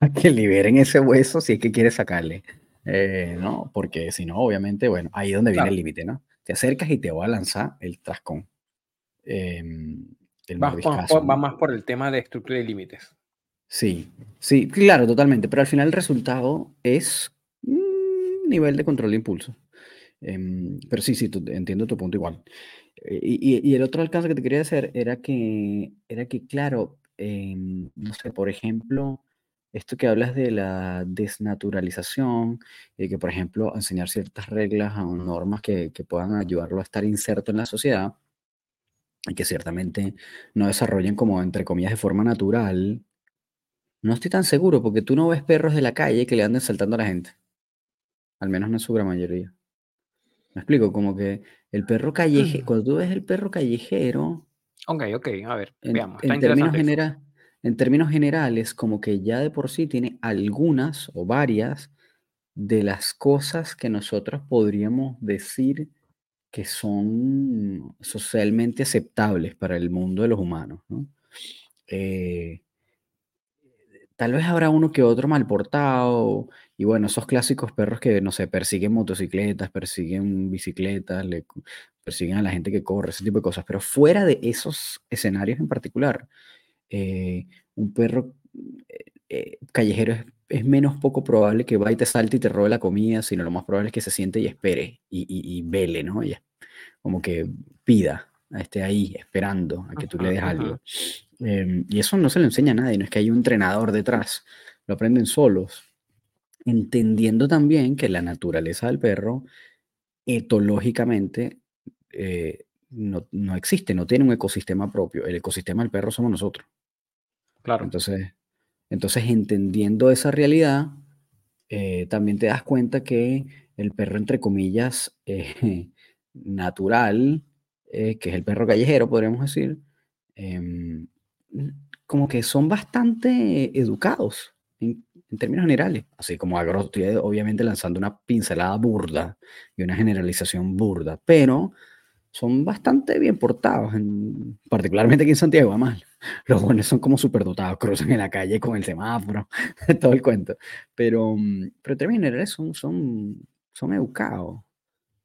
a que liberen ese hueso si es que quiere sacarle, eh, ¿no? Porque si no, obviamente, bueno, ahí es donde viene el límite, ¿no? Te acercas y te va a lanzar el trascón. Em, va, más por el tema de estructura y límites. Sí, sí, claro, totalmente. Pero al final el resultado es un nivel de control de impulso. Em, pero sí, sí, entiendo tu punto igual. Eh, y, el otro alcance que te quería hacer era que, era que claro, em, no sé, por ejemplo, esto que hablas de la desnaturalización, y que, por ejemplo, enseñar ciertas reglas o normas que, que puedan ayudarlo a estar inserto en la sociedad, y que ciertamente no desarrollen como, entre comillas, de forma natural, no estoy tan seguro, porque tú no ves perros de la calle que le anden saltando a la gente. Al menos no en su gran mayoría. Me explico, como que el perro callejero, cuando tú ves el perro callejero... Ok, ok, a ver, veamos. en, términos en términos generales, como que ya de por sí tiene algunas o varias de las cosas que nosotros podríamos decir que son socialmente aceptables para el mundo de los humanos. Eh, tal vez habrá uno que otro mal portado, y bueno, esos clásicos perros que, no sé, persiguen motocicletas, persiguen bicicletas, le, persiguen a la gente que corre, ese tipo de cosas, pero fuera de esos escenarios en particular, eh, un perro eh, callejero es es menos poco probable que vaya y te salte y te robe la comida, sino lo más probable es que se siente y espere y, y, vele, ¿no? Y como que pida, esté ahí esperando a que tú le des algo. Em, y eso no se lo enseña a nadie, no es que hay un entrenador detrás, lo aprenden solos, entendiendo también que la naturaleza del perro etológicamente eh, no, no, existe, no tiene un ecosistema propio. El ecosistema del perro somos nosotros. Claro. Entonces, entonces entendiendo esa realidad, eh, también te das cuenta que el perro, entre comillas, eh, natural, que es el perro callejero, podríamos decir, em, como que son bastante educados en, términos generales, así como agro, estoy obviamente lanzando una pincelada burda y una generalización burda, pero son bastante bien portados, en, particularmente aquí en Santiago, además. Los buenos son como superdotados, cruzan en la calle con el semáforo, todo el cuento. Pero, mm, pero en términos generales son, son, son educados.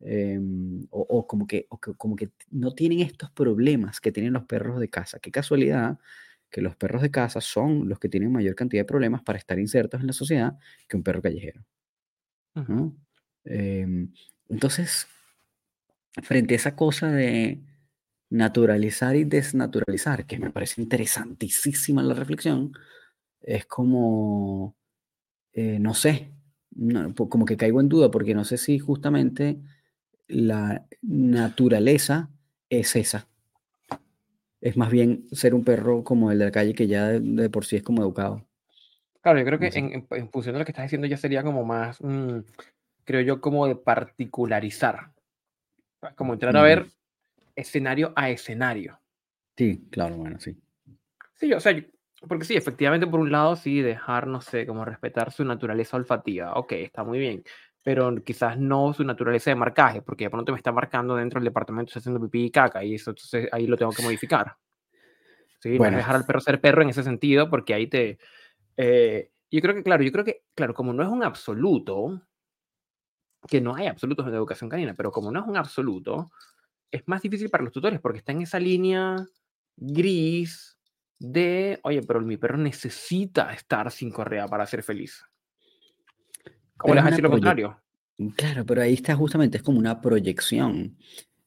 Em, o, como que, o como que no tienen estos problemas que tienen los perros de casa. Qué casualidad que los perros de casa son los que tienen mayor cantidad de problemas para estar insertos en la sociedad que un perro callejero. Em, entonces, frente a esa cosa de naturalizar y desnaturalizar, que me parece interesantísima la reflexión, es como, eh, no sé, como que caigo en duda, porque no sé si justamente la naturaleza es esa. Es más bien ser un perro como el de la calle que ya de, por sí es como educado. Claro, yo creo que en, función de lo que estás diciendo ya sería como más, mm, creo yo, como de particularizar. Como entrar a ver escenario a escenario. Sí, claro, bueno, sí. Sí, o sea, porque sí, efectivamente, por un lado, sí, dejar, no sé, como respetar su naturaleza olfativa. Ok, está muy bien. Pero quizás no su naturaleza de marcaje, porque de pronto me está marcando dentro del departamento, está haciendo pipí y caca, y eso entonces ahí lo tengo que modificar. Sí, bueno. dejar al perro ser perro en ese sentido, porque ahí te. Eh, yo creo que, claro, yo creo que, claro, como no es un absoluto, que no hay absolutos en educación canina, pero como no es un absoluto, es más difícil para los tutores porque está en esa línea gris de, oye, pero mi perro necesita estar sin correa para ser feliz. ¿Cómo les decir lo contrario? Claro, pero ahí está justamente, es como una proyección,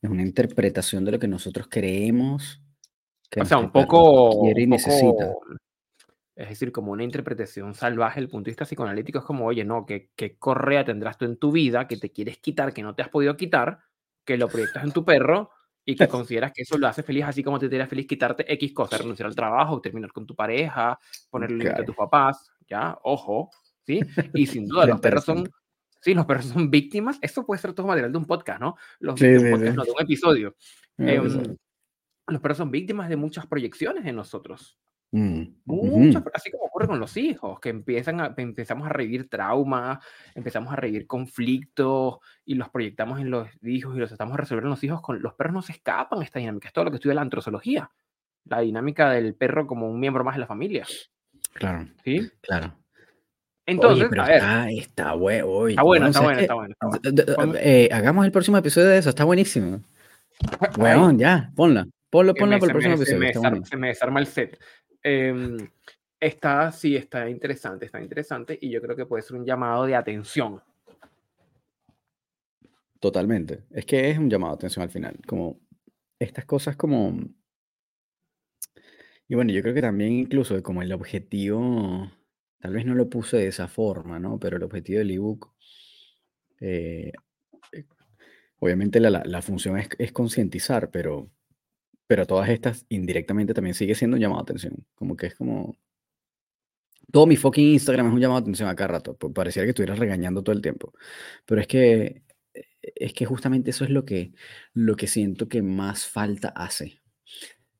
es una interpretación de lo que nosotros creemos que o sea, un poco, quiere y necesita. Es decir, como una interpretación salvaje el punto de vista psicoanalítico, es como, oye, no, ¿qué, ¿qué, correa tendrás tú en tu vida que te quieres quitar, que no te has podido quitar, que lo proyectas en tu perro y que consideras que eso lo hace feliz, así como te haría feliz quitarte X cosas, renunciar al trabajo, terminar con tu pareja, ponerle límite a tus papás, ¿ya? Ojo, ¿sí? Y sin duda, los perros son, sí, los perros son víctimas, eso puede ser todo material de un podcast, ¿no? Los sí, de un no, de un episodio. Em, los perros son víctimas de muchas proyecciones en nosotros. Mm, así como ocurre con los hijos, que empiezan a, empezamos a revivir traumas, empezamos a revivir conflictos y los proyectamos en los hijos y los estamos resolviendo en los hijos. Con, los perros no se escapan de esta dinámica, es todo lo que estudia la antrozoología, la dinámica del perro como un miembro más de la familia. Claro. ¿Sí? Claro. Entonces, a ver. Está, está, bueno, está bueno, está bueno, está bueno, eh, hagamos el próximo episodio de eso, está buenísimo. Bueno, ya, ponla. Ponlo, ponla para el próximo episodio. se me desarma el set. Em, está, sí, está interesante, está interesante y yo creo que puede ser un llamado de atención. Totalmente. Es que es un llamado de atención al final. Como estas cosas como... Y bueno, yo creo que también incluso como el objetivo, tal vez no lo puse de esa forma, ¿no? Pero el objetivo del ebook, eh, obviamente la, la, función es, es concientizar, pero pero todas estas indirectamente también sigue siendo un llamado de atención. Como que es como... Todo mi fucking Instagram es un llamado de atención a rato. Pareciera que estuvieras regañando todo el tiempo. Pero es que, es que justamente eso es lo que, lo que siento que más falta hace.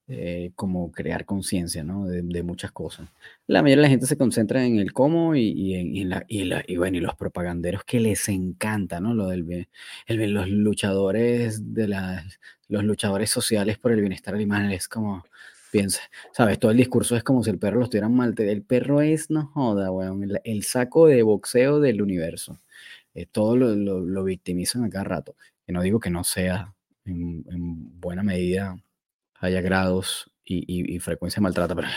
Eh, como crear conciencia ¿no? de, muchas cosas. La mayoría de la gente se concentra en el cómo y, en, la, y, la, y, bueno, y los propaganderos que les encanta, ¿no? Lo del el, los luchadores de las, los luchadores sociales por el bienestar animal es como piensa, sabes, todo el discurso es como si el perro lo estuvieran mal, el perro es, no joda, weón, el, saco de boxeo del universo. Eh, todo lo, lo, victimizan a cada rato. Y no digo que no sea en, en buena medida haya grados y, frecuencia de maltrato, pero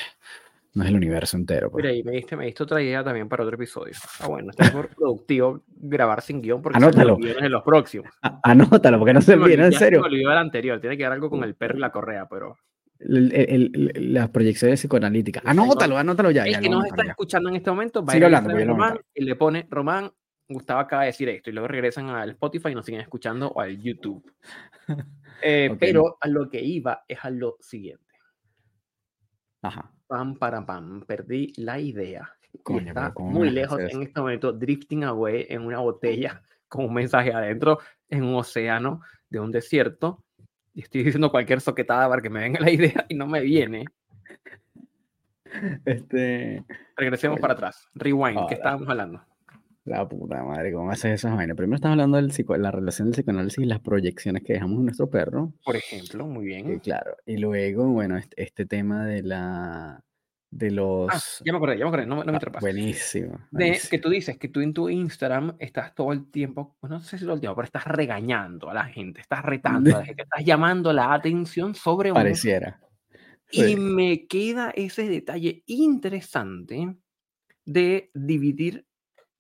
No es el universo entero. Pues. Mira, ahí me diste, me diste otra idea también para otro episodio. Ah, bueno, está muy productivo grabar sin guion porque Anótalo. en los próximos. anótalo, porque no se viene en serio. Me olvidó el anterior, tiene que ver algo con el perro y la correa, pero. las proyecciones psicoanalíticas. Anótalo, anótalo ya. El que nos está escuchando en este momento, va a hablando, Román y le pone Román, Gustavo acaba de decir esto, y luego regresan al Spotify y nos siguen escuchando o al YouTube. Eh, pero a lo que iba es a lo siguiente. Ajá. Pam, para pam, perdí la idea. está muy lejos en este momento, drifting away en una botella con un mensaje adentro en un océano de un desierto. Y estoy diciendo cualquier soquetada para que me venga la idea y no me viene. Este. Regresemos para atrás. Rewind, ¿qué estábamos hablando? La puta madre, ¿cómo haces esas vainas? Primero estamos hablando de la relación del psicoanálisis y las proyecciones que dejamos en nuestro perro. Por ejemplo, muy bien. claro. Y luego, bueno, este, este, tema de la de ah, los... ya me acordé, ya me acordé, no, me ah, buenísimo, De que tú dices que tú en tu Instagram estás todo el tiempo, pues no sé si todo el tiempo, pero estás regañando a la gente, estás retando a la gente, estás llamando la atención sobre Pareciera. Y me queda ese detalle interesante de dividir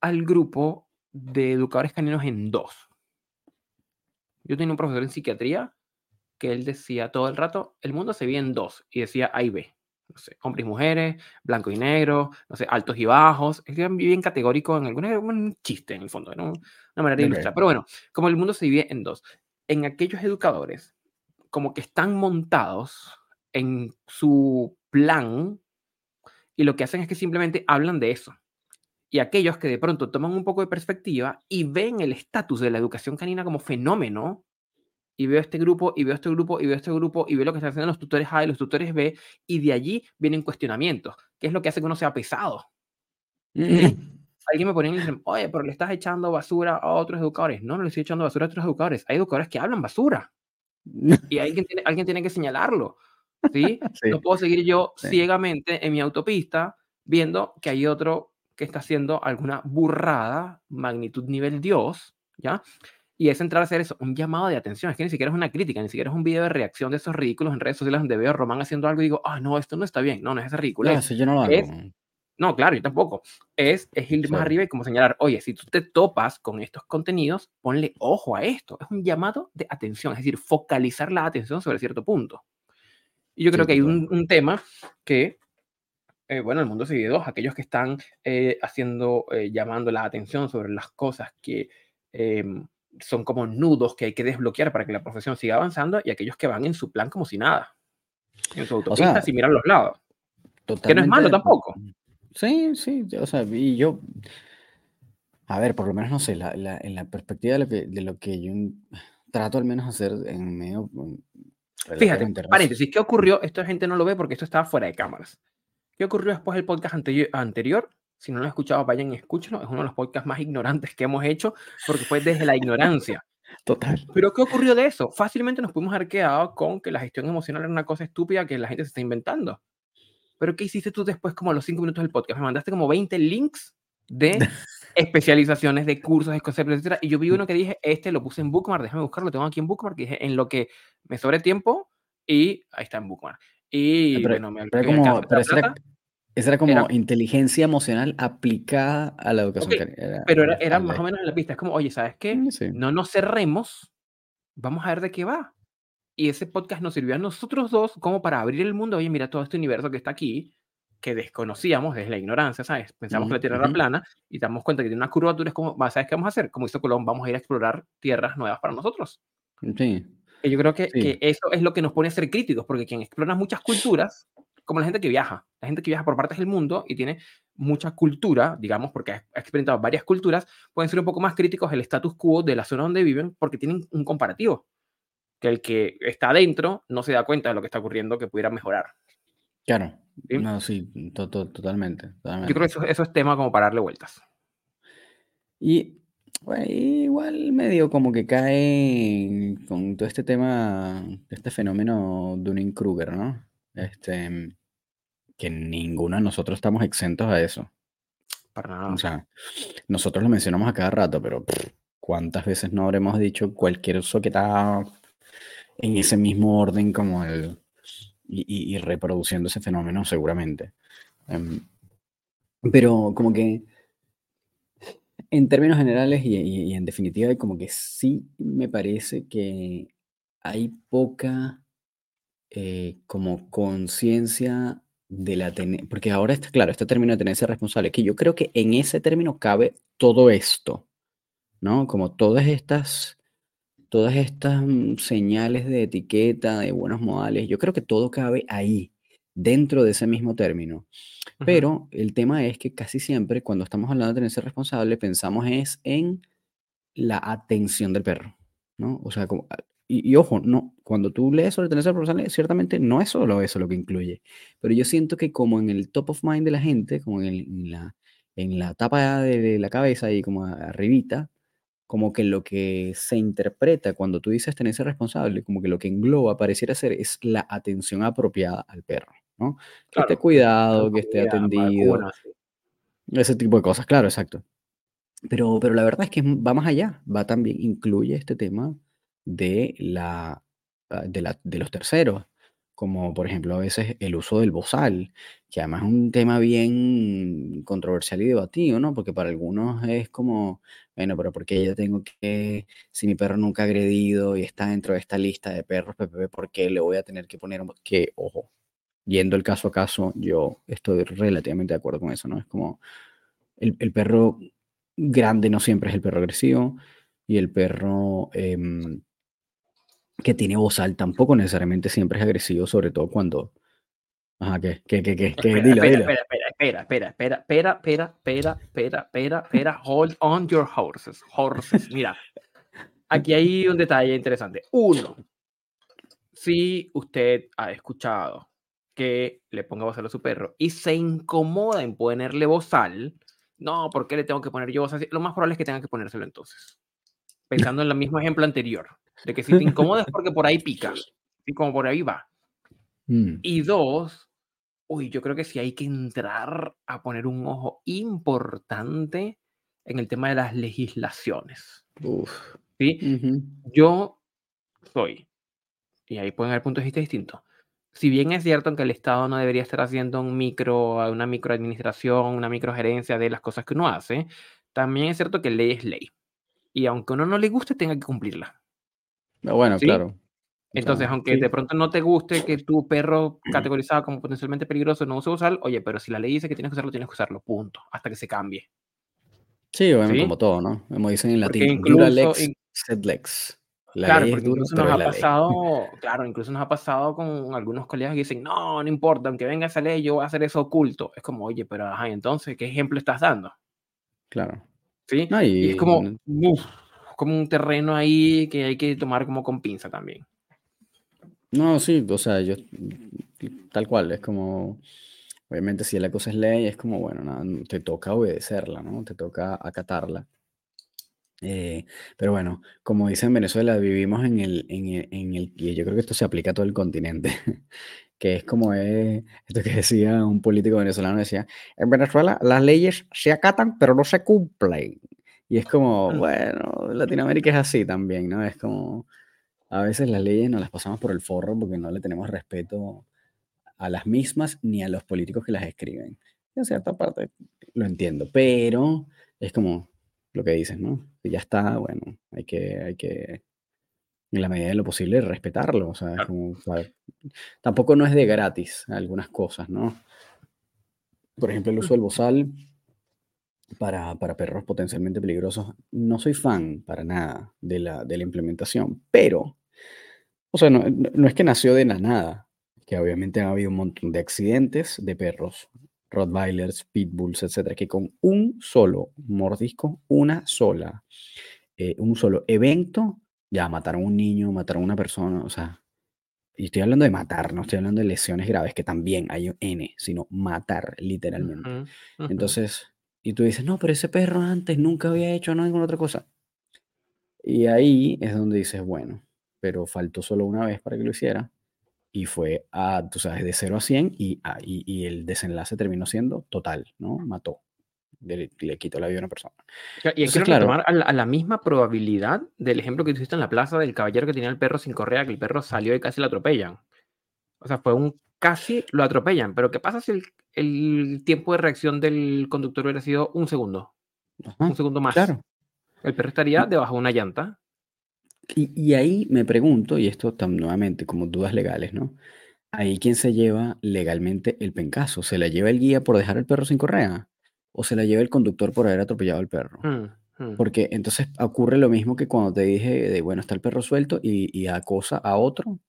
al grupo de educadores caninos en dos. Yo tenía un profesor en psiquiatría que él decía todo el rato, el mundo se ve en dos, y decía A y B. No sé, hombres y mujeres, blanco y negro, no sé, altos y bajos. Es bien categórico en algún chiste, en el fondo, ¿no? una manera de ilustrar. Pero bueno, como el mundo se divide en dos, en aquellos educadores, como que están montados en su plan y lo que hacen es que simplemente hablan de eso y aquellos que de pronto toman un poco de perspectiva y ven el estatus de la educación canina como fenómeno, y veo este grupo, y veo este grupo, y veo este grupo, y veo lo que están haciendo los tutores A y los tutores B, y de allí vienen cuestionamientos, ¿Qué es lo que hace que uno sea pesado. Alguien me ponía y dice, oye, pero le estás echando basura a otros educadores. No, no le estoy echando basura a otros educadores. Hay educadores que hablan basura. Y alguien tiene, alguien tiene que señalarlo. ¿sí? No puedo seguir yo ciegamente en mi autopista viendo que hay otro que está haciendo alguna burrada, magnitud nivel Dios, ¿ya? Y es entrar a hacer eso, un llamado de atención. Es que ni siquiera es una crítica, ni siquiera es un video de reacción de esos ridículos en redes sociales donde veo a Román haciendo algo y digo, ah, no, esto no está bien. No, no es ridículo. No, yo no lo hago. no, claro, yo tampoco. Es, es ir más arriba y como señalar, oye, si tú te topas con estos contenidos, ponle ojo a esto. Es un llamado de atención, es decir, focalizar la atención sobre cierto punto. Y yo creo que hay un, un, tema que eh, bueno, el mundo se divide dos, aquellos que están eh, haciendo, eh, llamando la atención sobre las cosas que em, son como nudos que hay que desbloquear para que la profesión siga avanzando y aquellos que van en su plan como si nada, en su autopista sin mirar los lados. Que no es malo tampoco. Sí, sí, o sea, y yo, a ver, por lo menos no sé, la, la, en la perspectiva de lo, que, de lo que yo trato al menos hacer en medio... Fíjate, paréntesis, ¿qué ocurrió? Esto la gente no lo ve porque esto estaba fuera de cámaras. ¿Qué ocurrió después del podcast anterior? Si no lo han escuchado, vayan y escúchenlo. Es uno de los podcasts más ignorantes que hemos hecho porque fue desde la ignorancia. Total. Pero ¿qué ocurrió de eso? Fácilmente nos pudimos haber quedado con que la gestión emocional era una cosa estúpida que la gente se está inventando. Pero ¿qué hiciste tú después, como a los cinco minutos del podcast? Me mandaste como 20 links de especializaciones, de cursos, de conceptos, etc. Y yo vi uno que dije, este lo puse en Bookmark, déjame buscarlo, tengo aquí en Bookmark, dije, en lo que me sobre tiempo, y ahí está en Bookmark. Y bueno, me pero, como, pero esa era, como inteligencia emocional aplicada a la educación. pero era, era más o menos en la pista. Es como, oye, ¿sabes qué? Mm, no nos cerremos, vamos a ver de qué va. Y ese podcast nos sirvió a nosotros dos como para abrir el mundo. Oye, mira todo este universo que está aquí, que desconocíamos desde la ignorancia, ¿sabes? Pensamos que la Tierra era plana y damos cuenta que tiene una curvatura. Es como, ¿sabes qué vamos a hacer? Como hizo Colón, vamos a ir a explorar tierras nuevas para nosotros. Sí yo creo que, que, eso es lo que nos pone a ser críticos, porque quien explora muchas culturas, como la gente que viaja, la gente que viaja por partes del mundo y tiene mucha cultura, digamos, porque ha experimentado varias culturas, pueden ser un poco más críticos del status quo de la zona donde viven porque tienen un comparativo, que el que está adentro no se da cuenta de lo que está ocurriendo que pudiera mejorar. Claro, no, sí, totalmente, Yo creo que eso, eso es tema como para darle vueltas. Y igual medio como que cae con todo este tema, este fenómeno Dunning-Kruger, ¿no? Este, que ninguno de nosotros estamos exentos a eso. Para nada. O sea, nosotros lo mencionamos a cada rato, pero ¿cuántas veces no habremos dicho cualquier está en ese mismo orden como el... Y, y, reproduciendo ese fenómeno seguramente. Em, pero como que en términos generales y, en definitiva, como que sí me parece que hay poca eh, como conciencia de la tenencia, porque ahora está claro, este término de tenencia responsable, que yo creo que en ese término cabe todo esto, ¿no? Como todas estas, todas estas mm, señales de etiqueta, de buenos modales, yo creo que todo cabe ahí, dentro de ese mismo término. Pero el tema es que casi siempre cuando estamos hablando de tenencia responsable pensamos es en la atención del perro, ¿no? O sea, como, y, ojo, no, cuando tú lees sobre tenencia responsable, ciertamente no es solo eso lo que incluye, pero yo siento que como en el top of mind de la gente, como en, la, en la tapa de la cabeza y como arribita, como que lo que se interpreta cuando tú dices tenencia responsable, como que lo que engloba pareciera ser es la atención apropiada al perro, ¿no? que esté cuidado, que esté atendido, ese tipo de cosas, claro, exacto. Pero, pero la verdad es que va más allá, va también, incluye este tema de, la, ah, de, la, de los terceros, como por ejemplo a veces el uso del bozal, que además es un tema bien controversial y debatido, ¿no? Porque para algunos es como, bueno, pero ¿por qué yo tengo que, si mi perro nunca ha agredido y está dentro de esta lista de perros ¿por qué le voy a tener que poner que, ojo, yendo el caso a caso, yo estoy relativamente de acuerdo con eso, ¿no? Es como el, el perro grande no siempre es el perro agresivo y el perro em, que tiene bozal tampoco necesariamente siempre es agresivo, sobre todo cuando... Ajá, ¿qué? ¿Qué? ¿Qué? ¿Qué? Espera, dilo, espera, dilo. espera, espera, espera, espera, espera, espera, espera, espera, espera, espera, hold on your horses, horses. Mira, aquí hay un detalle interesante. Uno, si usted ha escuchado que le ponga bozal a su perro y se incomoda en ponerle bozal, no, ¿por qué le tengo que poner yo bozal? Lo más probable es que tenga que ponérselo entonces. Pensando en el mismo ejemplo anterior de que si te incomodas porque por ahí pica, y como por ahí va. Mm. Y dos, uy, yo creo que sí hay que entrar a poner un ojo importante en el tema de las legislaciones. ¿sí? Yo soy, y ahí pueden haber puntos de vista distintos. Si bien es cierto que el Estado no debería estar haciendo un micro, una microadministración, una microgerencia de las cosas que uno hace, también es cierto que ley es ley. Y aunque a uno no le guste, tenga que cumplirla. Ah, bueno, claro. Entonces, aunque de pronto no te guste que tu perro categorizado como potencialmente peligroso no use usar, oye, pero si la ley dice que tienes que usarlo, tienes que usarlo, punto, hasta que se cambie. Sí, obviamente como todo, ¿no? Como dicen en latín, incluso, lex, sed lex. Claro, porque incluso nos ha pasado, claro, incluso nos ha pasado con algunos colegas que dicen, no, no importa, aunque venga esa ley, yo voy a hacer eso oculto. Es como, oye, pero ajá, entonces, ¿qué ejemplo estás dando? Claro. ¿Sí? y... es como, como un terreno ahí que hay que tomar como con pinza también. No, sí, o sea, yo tal cual, es como, obviamente si la cosa es ley, es como, bueno, nada, te toca obedecerla, ¿no? Te toca acatarla. Eh, pero bueno, como dice en Venezuela, vivimos en el, en el, en el, y yo creo que esto se aplica a todo el continente, que es como es, esto que decía un político venezolano, decía, en Venezuela las leyes se acatan, pero no se cumplen. Y es como, bueno, Latinoamérica es así también, ¿no? Es como, a veces las leyes no las pasamos por el forro porque no le tenemos respeto a las mismas ni a los políticos que las escriben. en cierta parte lo entiendo, pero es como lo que dices, ¿no? Que ya está, bueno, hay que, hay que, en la medida de lo posible, respetarlo. O sea, como, tampoco no es de gratis algunas cosas, ¿no? Por ejemplo, el uso del bozal para, perros potencialmente peligrosos. No soy fan para nada de la, de la implementación, pero, o sea, no, es que nació de la nada, que obviamente ha habido un montón de accidentes de perros, Rottweilers, Pitbulls, etcétera, que con un solo mordisco, una sola, eh, un solo evento, ya mataron a un niño, mataron a una persona, o sea, y estoy hablando de matar, no estoy hablando de lesiones graves, que también hay N, sino matar literalmente. Entonces, y tú dices, no, pero ese perro antes nunca había hecho ninguna otra cosa. Y ahí es donde dices, bueno, pero faltó solo una vez para que lo hiciera. Y fue a, tú sabes, de 0 a 100 y, y, el desenlace terminó siendo total, ¿no? Mató. Le, quitó la vida a una persona. Y hay que claro, a la, a la, misma probabilidad del ejemplo que hiciste en la plaza del caballero que tenía el perro sin correa, que el perro salió y casi lo atropellan. O sea, fue un casi lo atropellan. Pero ¿qué pasa si el, tiempo de reacción del conductor hubiera sido un segundo? un segundo más. Claro. El perro estaría debajo de una llanta. Y, ahí me pregunto, y esto nuevamente como dudas legales, ¿no? Ahí quién se lleva legalmente el pencazo. ¿Se la lleva el guía por dejar el perro sin correa? ¿O se la lleva el conductor por haber atropellado al perro? Mm, mm. Porque entonces ocurre lo mismo que cuando te dije de, bueno, está el perro suelto y, acosa a otro.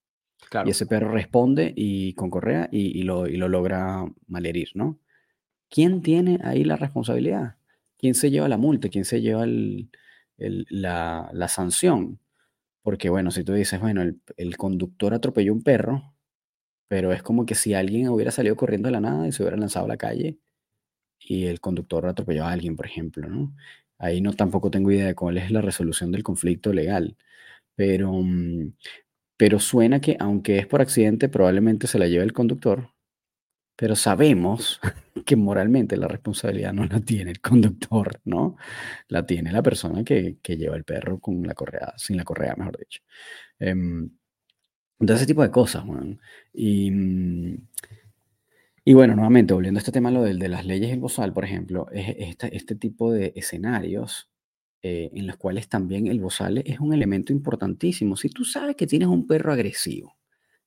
Y ese perro responde y con correa y, lo, y lo logra malherir, ¿no? ¿Quién tiene ahí la responsabilidad? ¿Quién se lleva la multa? ¿Quién se lleva la, la sanción? Porque bueno, si tú dices, bueno, el, conductor atropelló un perro, pero es como que si alguien hubiera salido corriendo de la nada y se hubiera lanzado a la calle y el conductor atropelló a alguien, por ejemplo, ¿no? Ahí no tampoco tengo idea de cuál es la resolución del conflicto legal, pero, mm, pero suena que aunque es por accidente, probablemente se la lleve el conductor, pero sabemos que moralmente la responsabilidad no la tiene el conductor, ¿no? La tiene la persona que, lleva el perro con la correa, sin la correa, mejor dicho. Em, entonces, ese tipo de cosas, Y, y bueno, nuevamente, volviendo a este tema, lo del, de las leyes del bozal, por ejemplo, es este, este tipo de escenarios eh, en los cuales también el bozal es un elemento importantísimo. Si tú sabes que tienes un perro agresivo,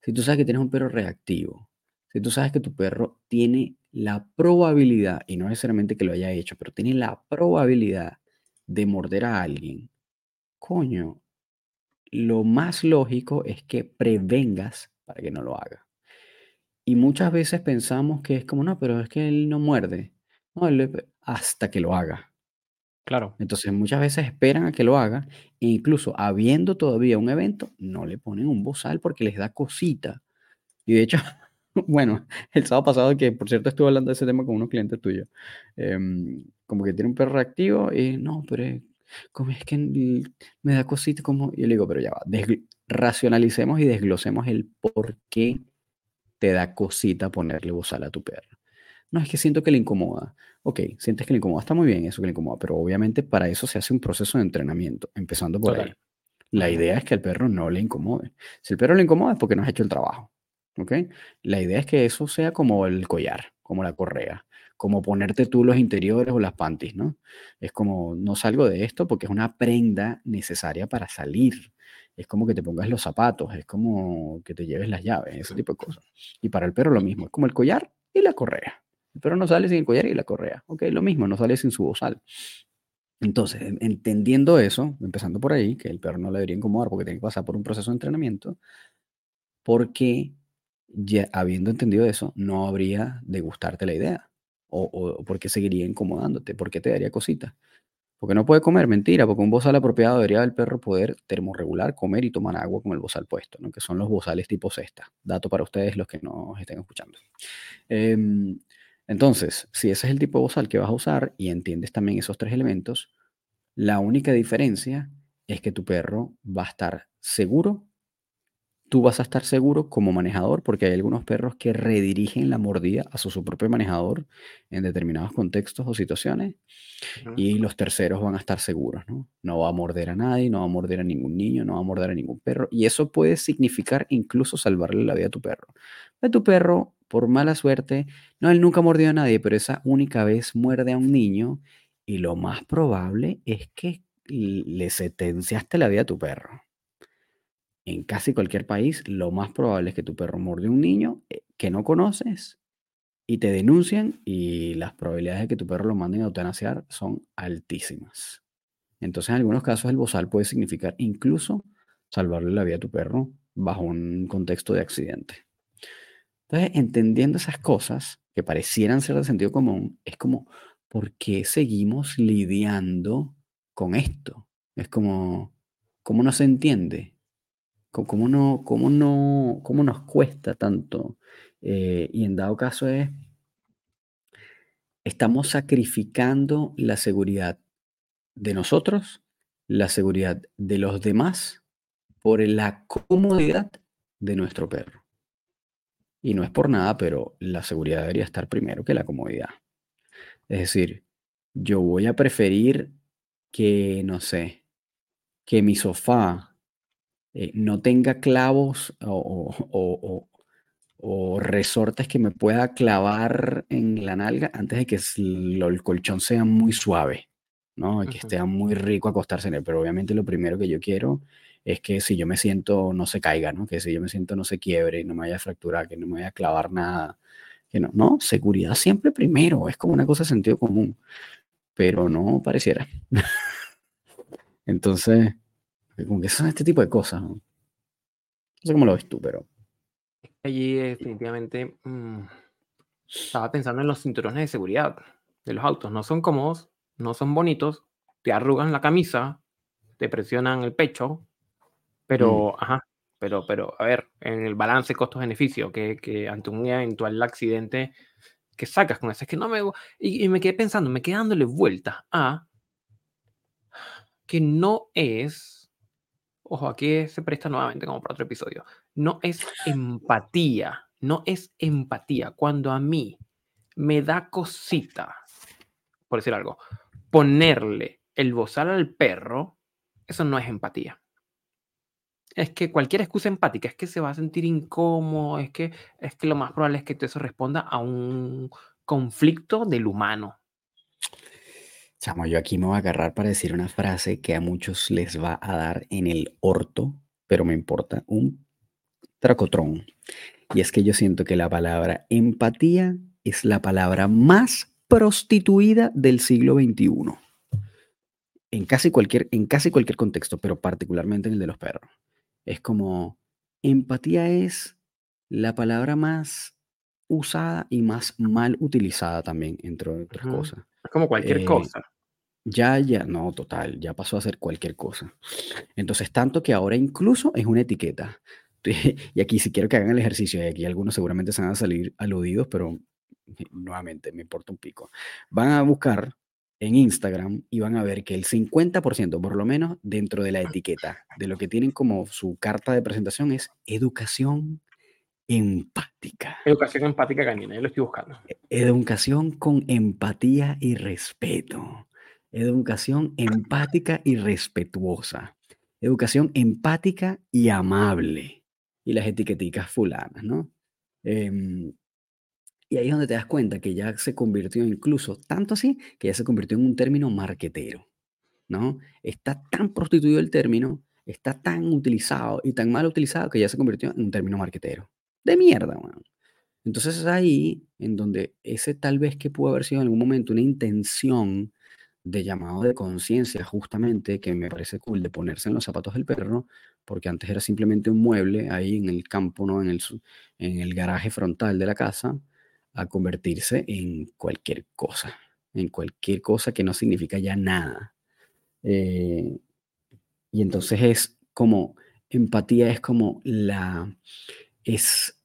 si tú sabes que tienes un perro reactivo, si tú sabes que tu perro tiene la probabilidad, y no necesariamente que lo haya hecho, pero tiene la probabilidad de morder a alguien, coño, lo más lógico es que prevengas para que no lo haga. Y muchas veces pensamos que es como, no, pero es que él no muerde. No, hasta que lo haga. Claro. Entonces muchas veces esperan a que lo haga e incluso habiendo todavía un evento, no le ponen un bozal porque les da cosita. Y de hecho, Bueno, el sábado pasado, que por cierto estuve hablando de ese tema con unos clientes tuyos, em, como que tiene un perro reactivo y no, pero como es que me da cosita, como, y yo le digo, pero ya va, racionalicemos y desglosemos el por qué te da cosita ponerle bozal a tu perro. No, es que siento que le incomoda. Ok, sientes que le incomoda, está muy bien eso que le incomoda, pero obviamente para eso se hace un proceso de entrenamiento, empezando por ahí. La idea es que al perro no le incomode. Si el perro le incomoda es porque no has hecho el trabajo. ¿Ok? La idea es que eso sea como el collar, como la correa, como ponerte tú los interiores o las panties, ¿no? Es como, no salgo de esto porque es una prenda necesaria para salir. Es como que te pongas los zapatos, es como que te lleves las llaves, ese tipo de cosas. Y para el perro lo mismo, es como el collar y la correa. El perro no sale sin el collar y la correa, ¿ok? Lo mismo, no sale sin su bozal. Entonces, entendiendo eso, empezando por ahí, que el perro no le debería incomodar porque tiene que pasar por un proceso de entrenamiento, ¿por qué ya habiendo entendido eso, no habría de gustarte la idea. O, o por qué seguiría incomodándote, por qué te daría cositas. Porque no puede comer, mentira, porque un bozal apropiado debería el perro poder termorregular, comer y tomar agua con el bozal puesto, ¿no? que son los bozales tipo cesta. Dato para ustedes los que no estén escuchando. Em, entonces, si ese es el tipo de bozal que vas a usar y entiendes también esos tres elementos, la única diferencia es que tu perro va a estar seguro tú vas a estar seguro como manejador, porque hay algunos perros que redirigen la mordida a su, propio manejador en determinados contextos o situaciones, y los terceros van a estar seguros, ¿no? No va a morder a nadie, no va a morder a ningún niño, no va a morder a ningún perro, y eso puede significar incluso salvarle la vida a tu perro. A tu perro, por mala suerte, no, él nunca mordió a nadie, pero esa única vez muerde a un niño, y lo más probable es que le sentenciaste la vida a tu perro en casi cualquier país, lo más probable es que tu perro morde a un niño eh, que no conoces y te denuncian y las probabilidades de que tu perro lo manden a eutanasiar son altísimas. Entonces, en algunos casos, el bozal puede significar incluso salvarle la vida a tu perro bajo un contexto de accidente. Entonces, entendiendo esas cosas que parecieran ser de sentido común, es como, ¿por qué seguimos lidiando con esto? Es como, ¿cómo no se entiende? ¿Cómo, no, cómo, no, cómo nos cuesta tanto? Eh, y en dado caso es, estamos sacrificando la seguridad de nosotros, la seguridad de los demás, por la comodidad de nuestro perro. Y no es por nada, pero la seguridad debería estar primero que la comodidad. Es decir, yo voy a preferir que, no sé, que mi sofá eh, no tenga clavos o, o resortes que me pueda clavar en la nalga antes de que el, colchón sea muy suave, ¿no? Y que esté muy rico acostarse en él. Pero obviamente lo primero que yo quiero es que si yo me siento no se caiga, ¿no? Que si yo me siento no se quiebre, no me vaya a fracturar, que no me vaya a clavar nada. Que no, no, seguridad siempre primero, es como una cosa de sentido común, pero no pareciera. Entonces, como que son este tipo de cosas, ¿no? No sé cómo lo ves tú, pero allí definitivamente mm, estaba pensando en los cinturones de seguridad de los autos. No son cómodos, no son bonitos, te arrugan la camisa, te presionan el pecho, pero, mm. ajá, pero, pero, a ver, en el balance costo-beneficio, que, que, ante un eventual accidente, que sacas con eso? Es que no me... Y, y me quedé pensando, me quedé dándole vueltas a que no es ojo, aquí se presta nuevamente como para otro episodio, no es empatía, no es empatía. Cuando a mí me da cosita, por decir algo, ponerle el bozal al perro, eso no es empatía. Es que cualquier excusa empática es que se va a sentir incómodo, es que, es que lo más probable es que eso responda a un conflicto del humano. Chamo, yo aquí me voy a agarrar para decir una frase que a muchos les va a dar en el orto, pero me importa un tracotrón. Y es que yo siento que la palabra empatía es la palabra más prostituida del siglo XXI. En casi cualquier, en casi cualquier contexto, pero particularmente en el de los perros. Es como, empatía es la palabra más usada y más mal utilizada también, entre otras cosas. Como cualquier eh, cosa. Ya, ya, no, total, ya pasó a ser cualquier cosa. Entonces, tanto que ahora incluso es una etiqueta. Y aquí, si quiero que hagan el ejercicio, y aquí algunos seguramente se van a salir aludidos, pero nuevamente me importa un pico. Van a buscar en Instagram y van a ver que el 50%, por lo menos, dentro de la etiqueta, de lo que tienen como su carta de presentación es educación empática. Educación empática canina, yo lo estoy buscando. E, educación con empatía y respeto. Educación empática y respetuosa. Educación empática y amable. Y las etiqueticas fulanas, ¿no? Em, y ahí es donde te das cuenta que ya se convirtió incluso, tanto así, que ya se convirtió en un término marquetero, ¿no? Está tan prostituido el término, está tan utilizado y tan mal utilizado que ya se convirtió en un término marquetero de mierda, Entonces es ahí en donde ese tal vez que pudo haber sido en algún momento una intención de llamado de conciencia, justamente, que me parece cool de ponerse en los zapatos del perro, porque antes era simplemente un mueble ahí en el campo, ¿no? En el, en el garaje frontal de la casa, a convertirse en cualquier cosa, en cualquier cosa que no significa ya nada. Eh, y entonces es como, empatía es como la, es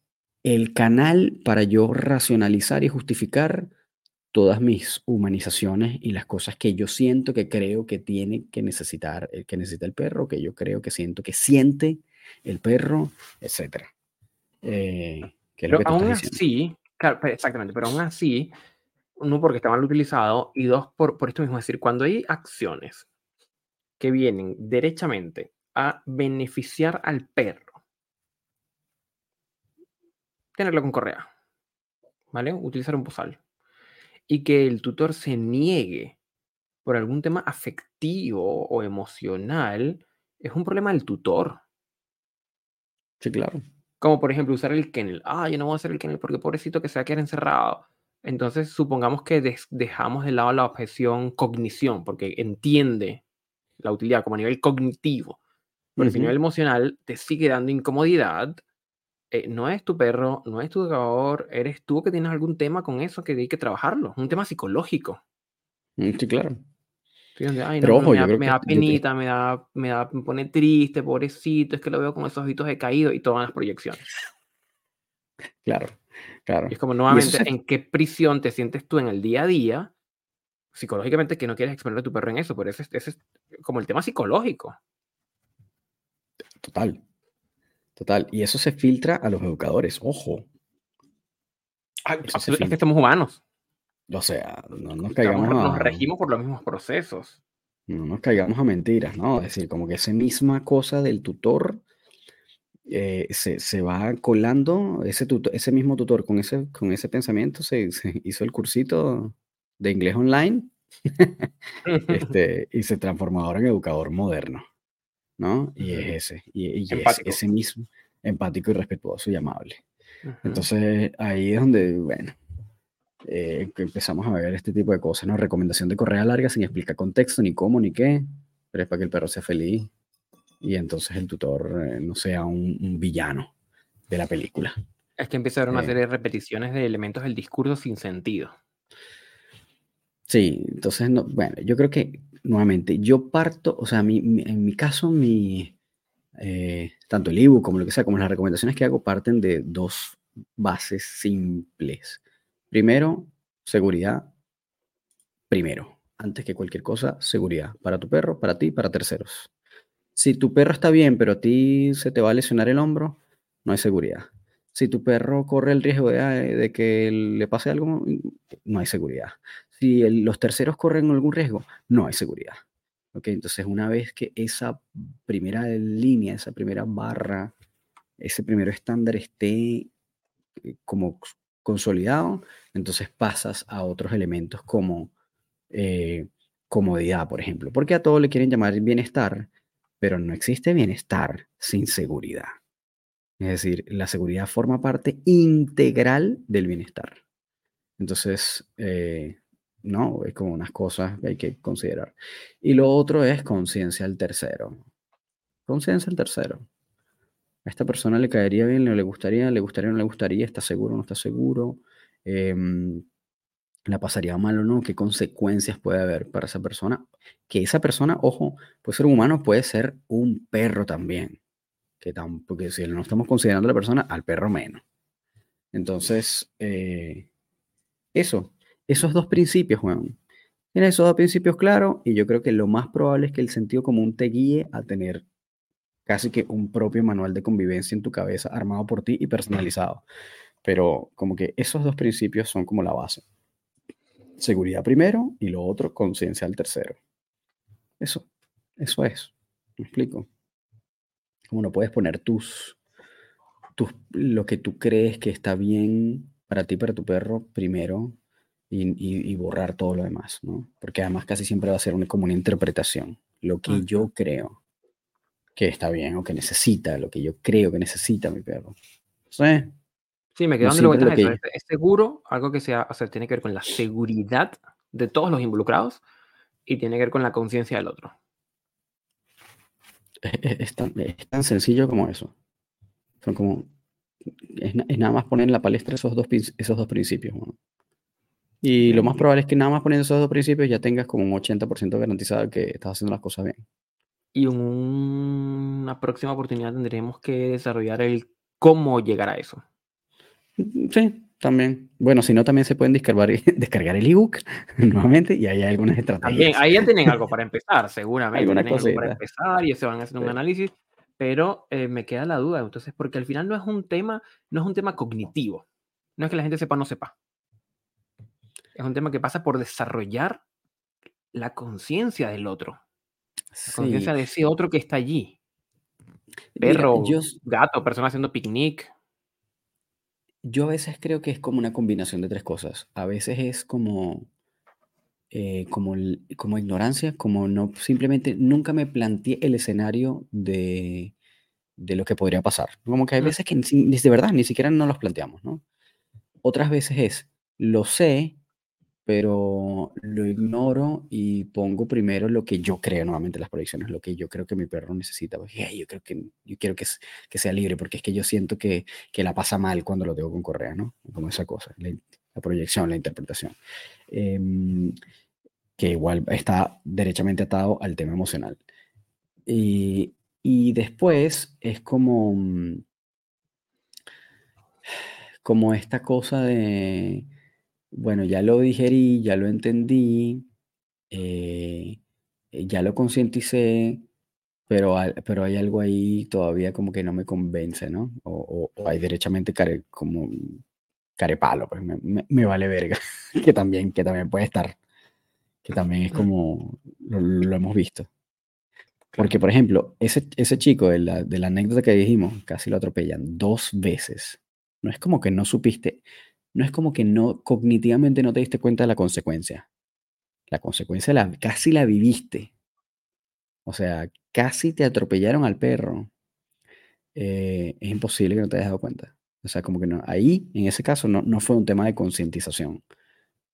el canal para yo racionalizar y justificar todas mis humanizaciones y las cosas que yo siento que creo que tiene que necesitar, el que necesita el perro, que yo creo que siento que siente el perro, etc. Eh, pero aún así, claro, exactamente, pero aún así, uno porque está mal utilizado y dos por, por esto mismo, es decir, cuando hay acciones que vienen derechamente a beneficiar al perro, tenerlo con correa, ¿vale? Utilizar un posal. Y que el tutor se niegue por algún tema afectivo o emocional, es un problema del tutor. Sí, claro. Como por ejemplo usar el kennel. Ah, yo no voy a hacer el kennel porque pobrecito que se va a quedar encerrado. Entonces supongamos que dejamos de lado la objeción cognición, porque entiende la utilidad como a nivel cognitivo. Pero a nivel emocional te sigue dando incomodidad eh, no es tu perro, no es tu educador, eres tú que tienes algún tema con eso que hay que trabajarlo, un tema psicológico. Mm, sí, claro. Pero ojo, me, da, me da penita, me, da, me, da, me pone triste, pobrecito, es que lo veo con esos ojitos caído y todas las proyecciones. Claro, claro. Y es como nuevamente, ¿en qué prisión te sientes tú en el día a día? Psicológicamente que no quieres exponer a tu perro en eso, pero ese, ese es como el tema psicológico. Total, Total. Y eso se filtra a los educadores. Ojo. es que somos humanos. O sea, no nos caigamos a... Nos regimos por los mismos procesos. No nos caigamos a mentiras, ¿no? Es decir, como que esa misma cosa del tutor eh, se, se, va colando, ese, ese mismo tutor con ese, con ese pensamiento se, hizo el cursito de inglés online este, y se transformó ahora en educador moderno, ¿no? Y es ese, y, es ese mismo, empático y respetuoso y amable. Entonces ahí es donde, bueno, eh, empezamos a ver este tipo de cosas, ¿no? Recomendación de correa larga sin explicar contexto, ni cómo, ni qué, pero es para que el perro sea feliz y entonces el tutor eh, no sea un, villano de la película. Es que empieza a haber una eh. serie de repeticiones de elementos del discurso sin sentido. Sí, entonces, no, bueno, yo creo que nuevamente, yo parto, o sea, en mi caso, mi, eh, tanto el ebook como lo que sea, como las recomendaciones que hago, parten de dos bases simples. Primero, seguridad. Primero, antes que cualquier cosa, seguridad para tu perro, para ti, para terceros. Si tu perro está bien, pero a ti se te va a lesionar el hombro, no hay seguridad. Si tu perro corre el riesgo de, que le pase algo, no hay seguridad. Si los terceros corren algún riesgo, no hay seguridad. Okay, entonces, una vez que esa primera línea, esa primera barra, ese primer estándar esté eh, como consolidado, entonces pasas a otros elementos como eh, comodidad, por ejemplo. Porque a todos le quieren llamar bienestar, pero no existe bienestar sin seguridad. Es decir, la seguridad forma parte integral del bienestar. Entonces, eh, no, es como unas cosas que hay que considerar. Y lo otro es conciencia al tercero. Conciencia al tercero. A esta persona le caería bien, le gustaría, le gustaría, no le gustaría, está seguro, no está seguro. Em, la pasaría mal o no, qué consecuencias puede haber para esa persona. Que esa persona, ojo, puede ser un humano, puede ser un perro también. Que porque si no estamos considerando a la persona, al perro menos. Entonces, eh, eso, esos dos principios, Juan. Tienes esos dos principios claros y yo creo que lo más probable es que el sentido común te guíe a tener casi que un propio manual de convivencia en tu cabeza armado por ti y personalizado. Pero como que esos dos principios son como la base seguridad primero y lo otro, conciencia al tercero. Eso, eso es. ¿Me explico? Como no puedes poner tus, tus, lo que tú crees que está bien para ti, para tu perro, primero y, borrar todo lo demás, ¿no? Porque además casi siempre va a ser una, como una interpretación. Lo que yo creo que está bien o que necesita, lo que yo creo que necesita mi perro. ¿Sí? Sí, me quedo dando vueltas eso. Es, seguro, algo que sea, o sea, tiene que ver con la seguridad de todos los involucrados y tiene que ver con la conciencia del otro. Es, tan, sencillo como eso. Son como, es, nada más poner en la palestra esos dos, esos dos principios. Y lo más probable es que nada más poniendo esos dos principios ya tengas como un 80% garantizado que estás haciendo las cosas bien. Y en una próxima oportunidad tendremos que desarrollar el cómo llegar a eso. Sí, también. Bueno, si no, también se pueden descargar, descargar el ebook nuevamente y ahí hay algunas estrategias. También, ahí ya tienen algo para empezar, seguramente. Tienen algo para empezar y se van a hacer un análisis, pero eh, me queda la duda, entonces, porque al final no es un tema, no es un tema cognitivo. No es que la gente sepa o no sepa. Es un tema que pasa por desarrollar la conciencia del otro. La conciencia de ese otro que está allí. Perro, gato, persona haciendo picnic, yo a veces creo que es como una combinación de tres cosas. A veces es como, eh, como, como ignorancia, como no, simplemente nunca me planteé el escenario de, de lo que podría pasar. Como que hay veces que ni, de verdad ni siquiera no los planteamos, ¿no? Otras veces es, lo sé, pero lo ignoro y pongo primero lo que yo creo, nuevamente las proyecciones, lo que yo creo que mi perro necesita. Yo creo que yo quiero que, que, sea libre, porque es que yo siento que, que, la pasa mal cuando lo tengo con correa, ¿no? Como esa cosa, la, proyección, la interpretación. Em, que igual está derechamente atado al tema emocional. Y, y después es como, como esta cosa de bueno, ya lo digerí, ya lo entendí, eh, eh, ya lo concienticé, pero, pero hay algo ahí todavía como que no me convence, ¿no? O, hay derechamente care, como carepalo, pues me, vale verga, que también, que también puede estar, que también es como, lo, hemos visto. Porque, por ejemplo, ese, ese chico de la, de la anécdota que dijimos, casi lo atropellan dos veces. No es como que no supiste, no es como que no cognitivamente no te diste cuenta de la consecuencia. La consecuencia la, casi la viviste. O sea, casi te atropellaron al perro. Eh, es imposible que no te hayas dado cuenta. O sea, como que no. Ahí, en ese caso, no, no fue un tema de concientización.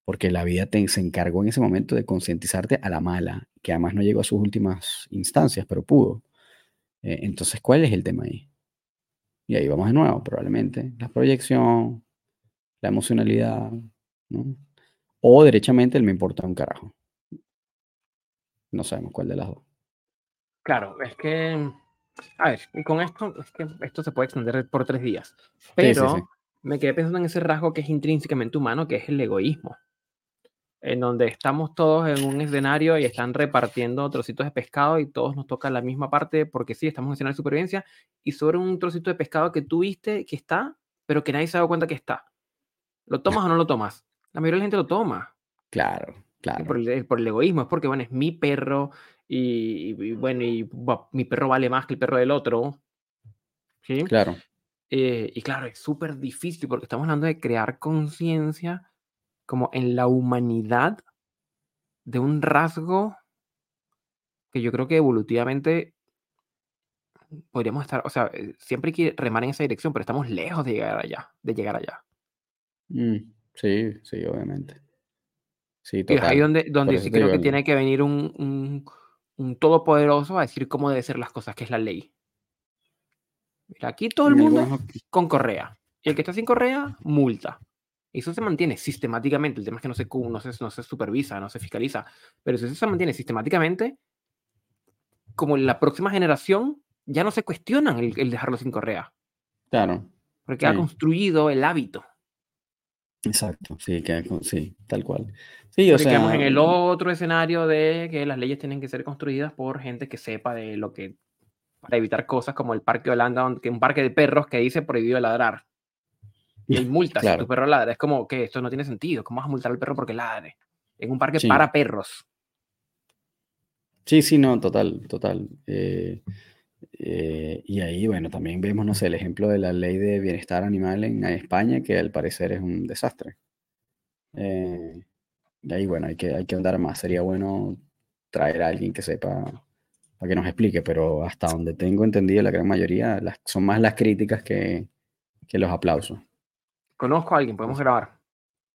Porque la vida te, se encargó en ese momento de concientizarte a la mala, que además no llegó a sus últimas instancias, pero pudo. Eh, entonces, ¿cuál es el tema ahí? Y ahí vamos de nuevo, probablemente. La proyección, la emocionalidad, ¿no? O derechamente el me importa un carajo. No sabemos cuál de las dos. Claro, es que, a ver, y con esto, es que esto se puede extender por tres días. Pero me quedé pensando en ese rasgo que es intrínsecamente humano, que es el egoísmo. En donde estamos todos en un escenario y están repartiendo trocitos de pescado y todos nos toca la misma parte porque sí, estamos en escenario de supervivencia y sobre un trocito de pescado que tú viste que está, pero que nadie se ha dado cuenta que está. ¿Lo tomas o no lo tomas? La mayoría de la gente lo toma. Claro, claro. Por el, por el egoísmo, es porque, bueno, es mi perro y, bueno, y mi perro vale más que el perro del otro. ¿Sí? Claro. Eh, y claro, es súper difícil porque estamos hablando de crear conciencia como en la humanidad de un rasgo que yo creo que evolutivamente podríamos estar, o sea, eh, siempre hay que remar en esa dirección, pero estamos lejos de llegar allá, de llegar allá. Mm, sí, sí, obviamente. Sí, y es ahí donde, donde sí creo que tiene que venir un, un, todopoderoso a decir cómo deben ser las cosas, que es la ley. Mira, aquí todo el mundo con correa. Y el que está sin correa, multa. Eso se mantiene sistemáticamente. El tema es que no se, no se, no se supervisa, no se fiscaliza. Pero si eso se mantiene sistemáticamente, como en la próxima generación, ya no se cuestionan el, dejarlo sin correa. Claro. Porque ha construido el hábito. Exacto, sí, sí, tal cual. Sí, o sea, en el otro escenario de que las leyes tienen que ser construidas por gente que sepa de lo que para evitar cosas como el Parque Holanda, que un parque de perros que dice prohibido ladrar. Y hay multas si tu perro ladra. Es como que esto no tiene sentido. ¿Cómo vas a multar al perro porque ladre? En un parque para perros. Sí, sí, no, total, total. Eh, eh, y ahí, bueno, también vemos, no sé, el ejemplo de la ley de bienestar animal en España, que al parecer es un desastre. Eh, y ahí, bueno, hay que, hay que andar más. Sería bueno traer a alguien que sepa para que nos explique, pero hasta donde tengo entendido, la gran mayoría las, son más las críticas que, que, los aplausos. Conozco a alguien, podemos grabar.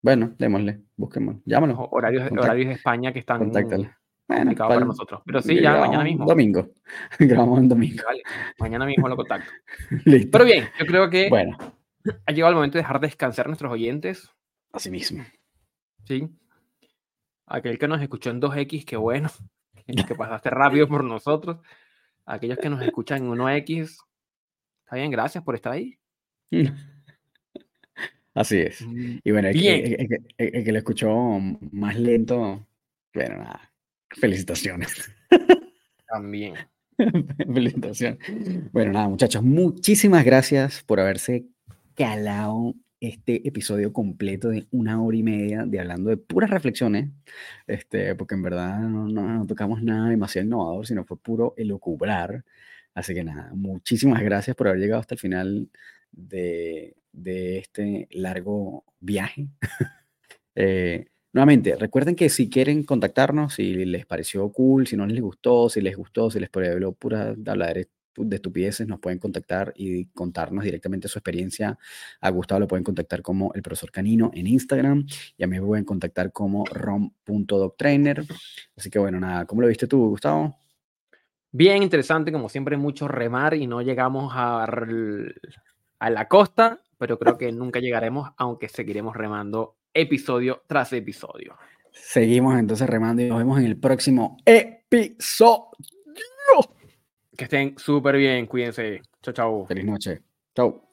Bueno, démosle, busquemos, llámalo. Horarios, horarios de España que están bueno, para nosotros. Pero sí, ya mañana mismo. Domingo. grabamos en domingo. Vale, mañana mismo lo contacto. Listo. Pero bien, yo creo que bueno. ha llegado el momento de dejar descansar a nuestros oyentes. Así mismo. Sí. Aquel que nos escuchó en 2X, qué bueno. Que pasaste rápido por nosotros. Aquellos que nos escuchan en 1X, está bien, gracias por estar ahí. Así es. Mm, y bueno, el que, el que lo escuchó más lento, bueno, nada, Felicitaciones. También. Felicitaciones. Bueno, nada, muchachos, muchísimas gracias por haberse calado este episodio completo de una hora y media de hablando de puras reflexiones, este, porque en verdad no, no, tocamos nada demasiado innovador, sino fue puro elucubrar. Así que nada, muchísimas gracias por haber llegado hasta el final de, de este largo viaje. eh, Nuevamente, recuerden que si quieren contactarnos, si les pareció cool, si no les gustó, si les gustó, si les pareció pura hablar de estupideces, nos pueden contactar y contarnos directamente su experiencia. A Gustavo lo pueden contactar como el profesor Canino en Instagram y a mí me pueden contactar como rom.doctrainer. Así que bueno, nada, ¿cómo lo viste tú, Gustavo? Bien interesante, como siempre, mucho remar y no llegamos a, a la costa, pero creo que nunca llegaremos, aunque seguiremos remando episodio tras episodio. Seguimos entonces remando y nos vemos en el próximo episodio. Que estén súper bien, cuídense. Chao, chao. Feliz noche. Chao.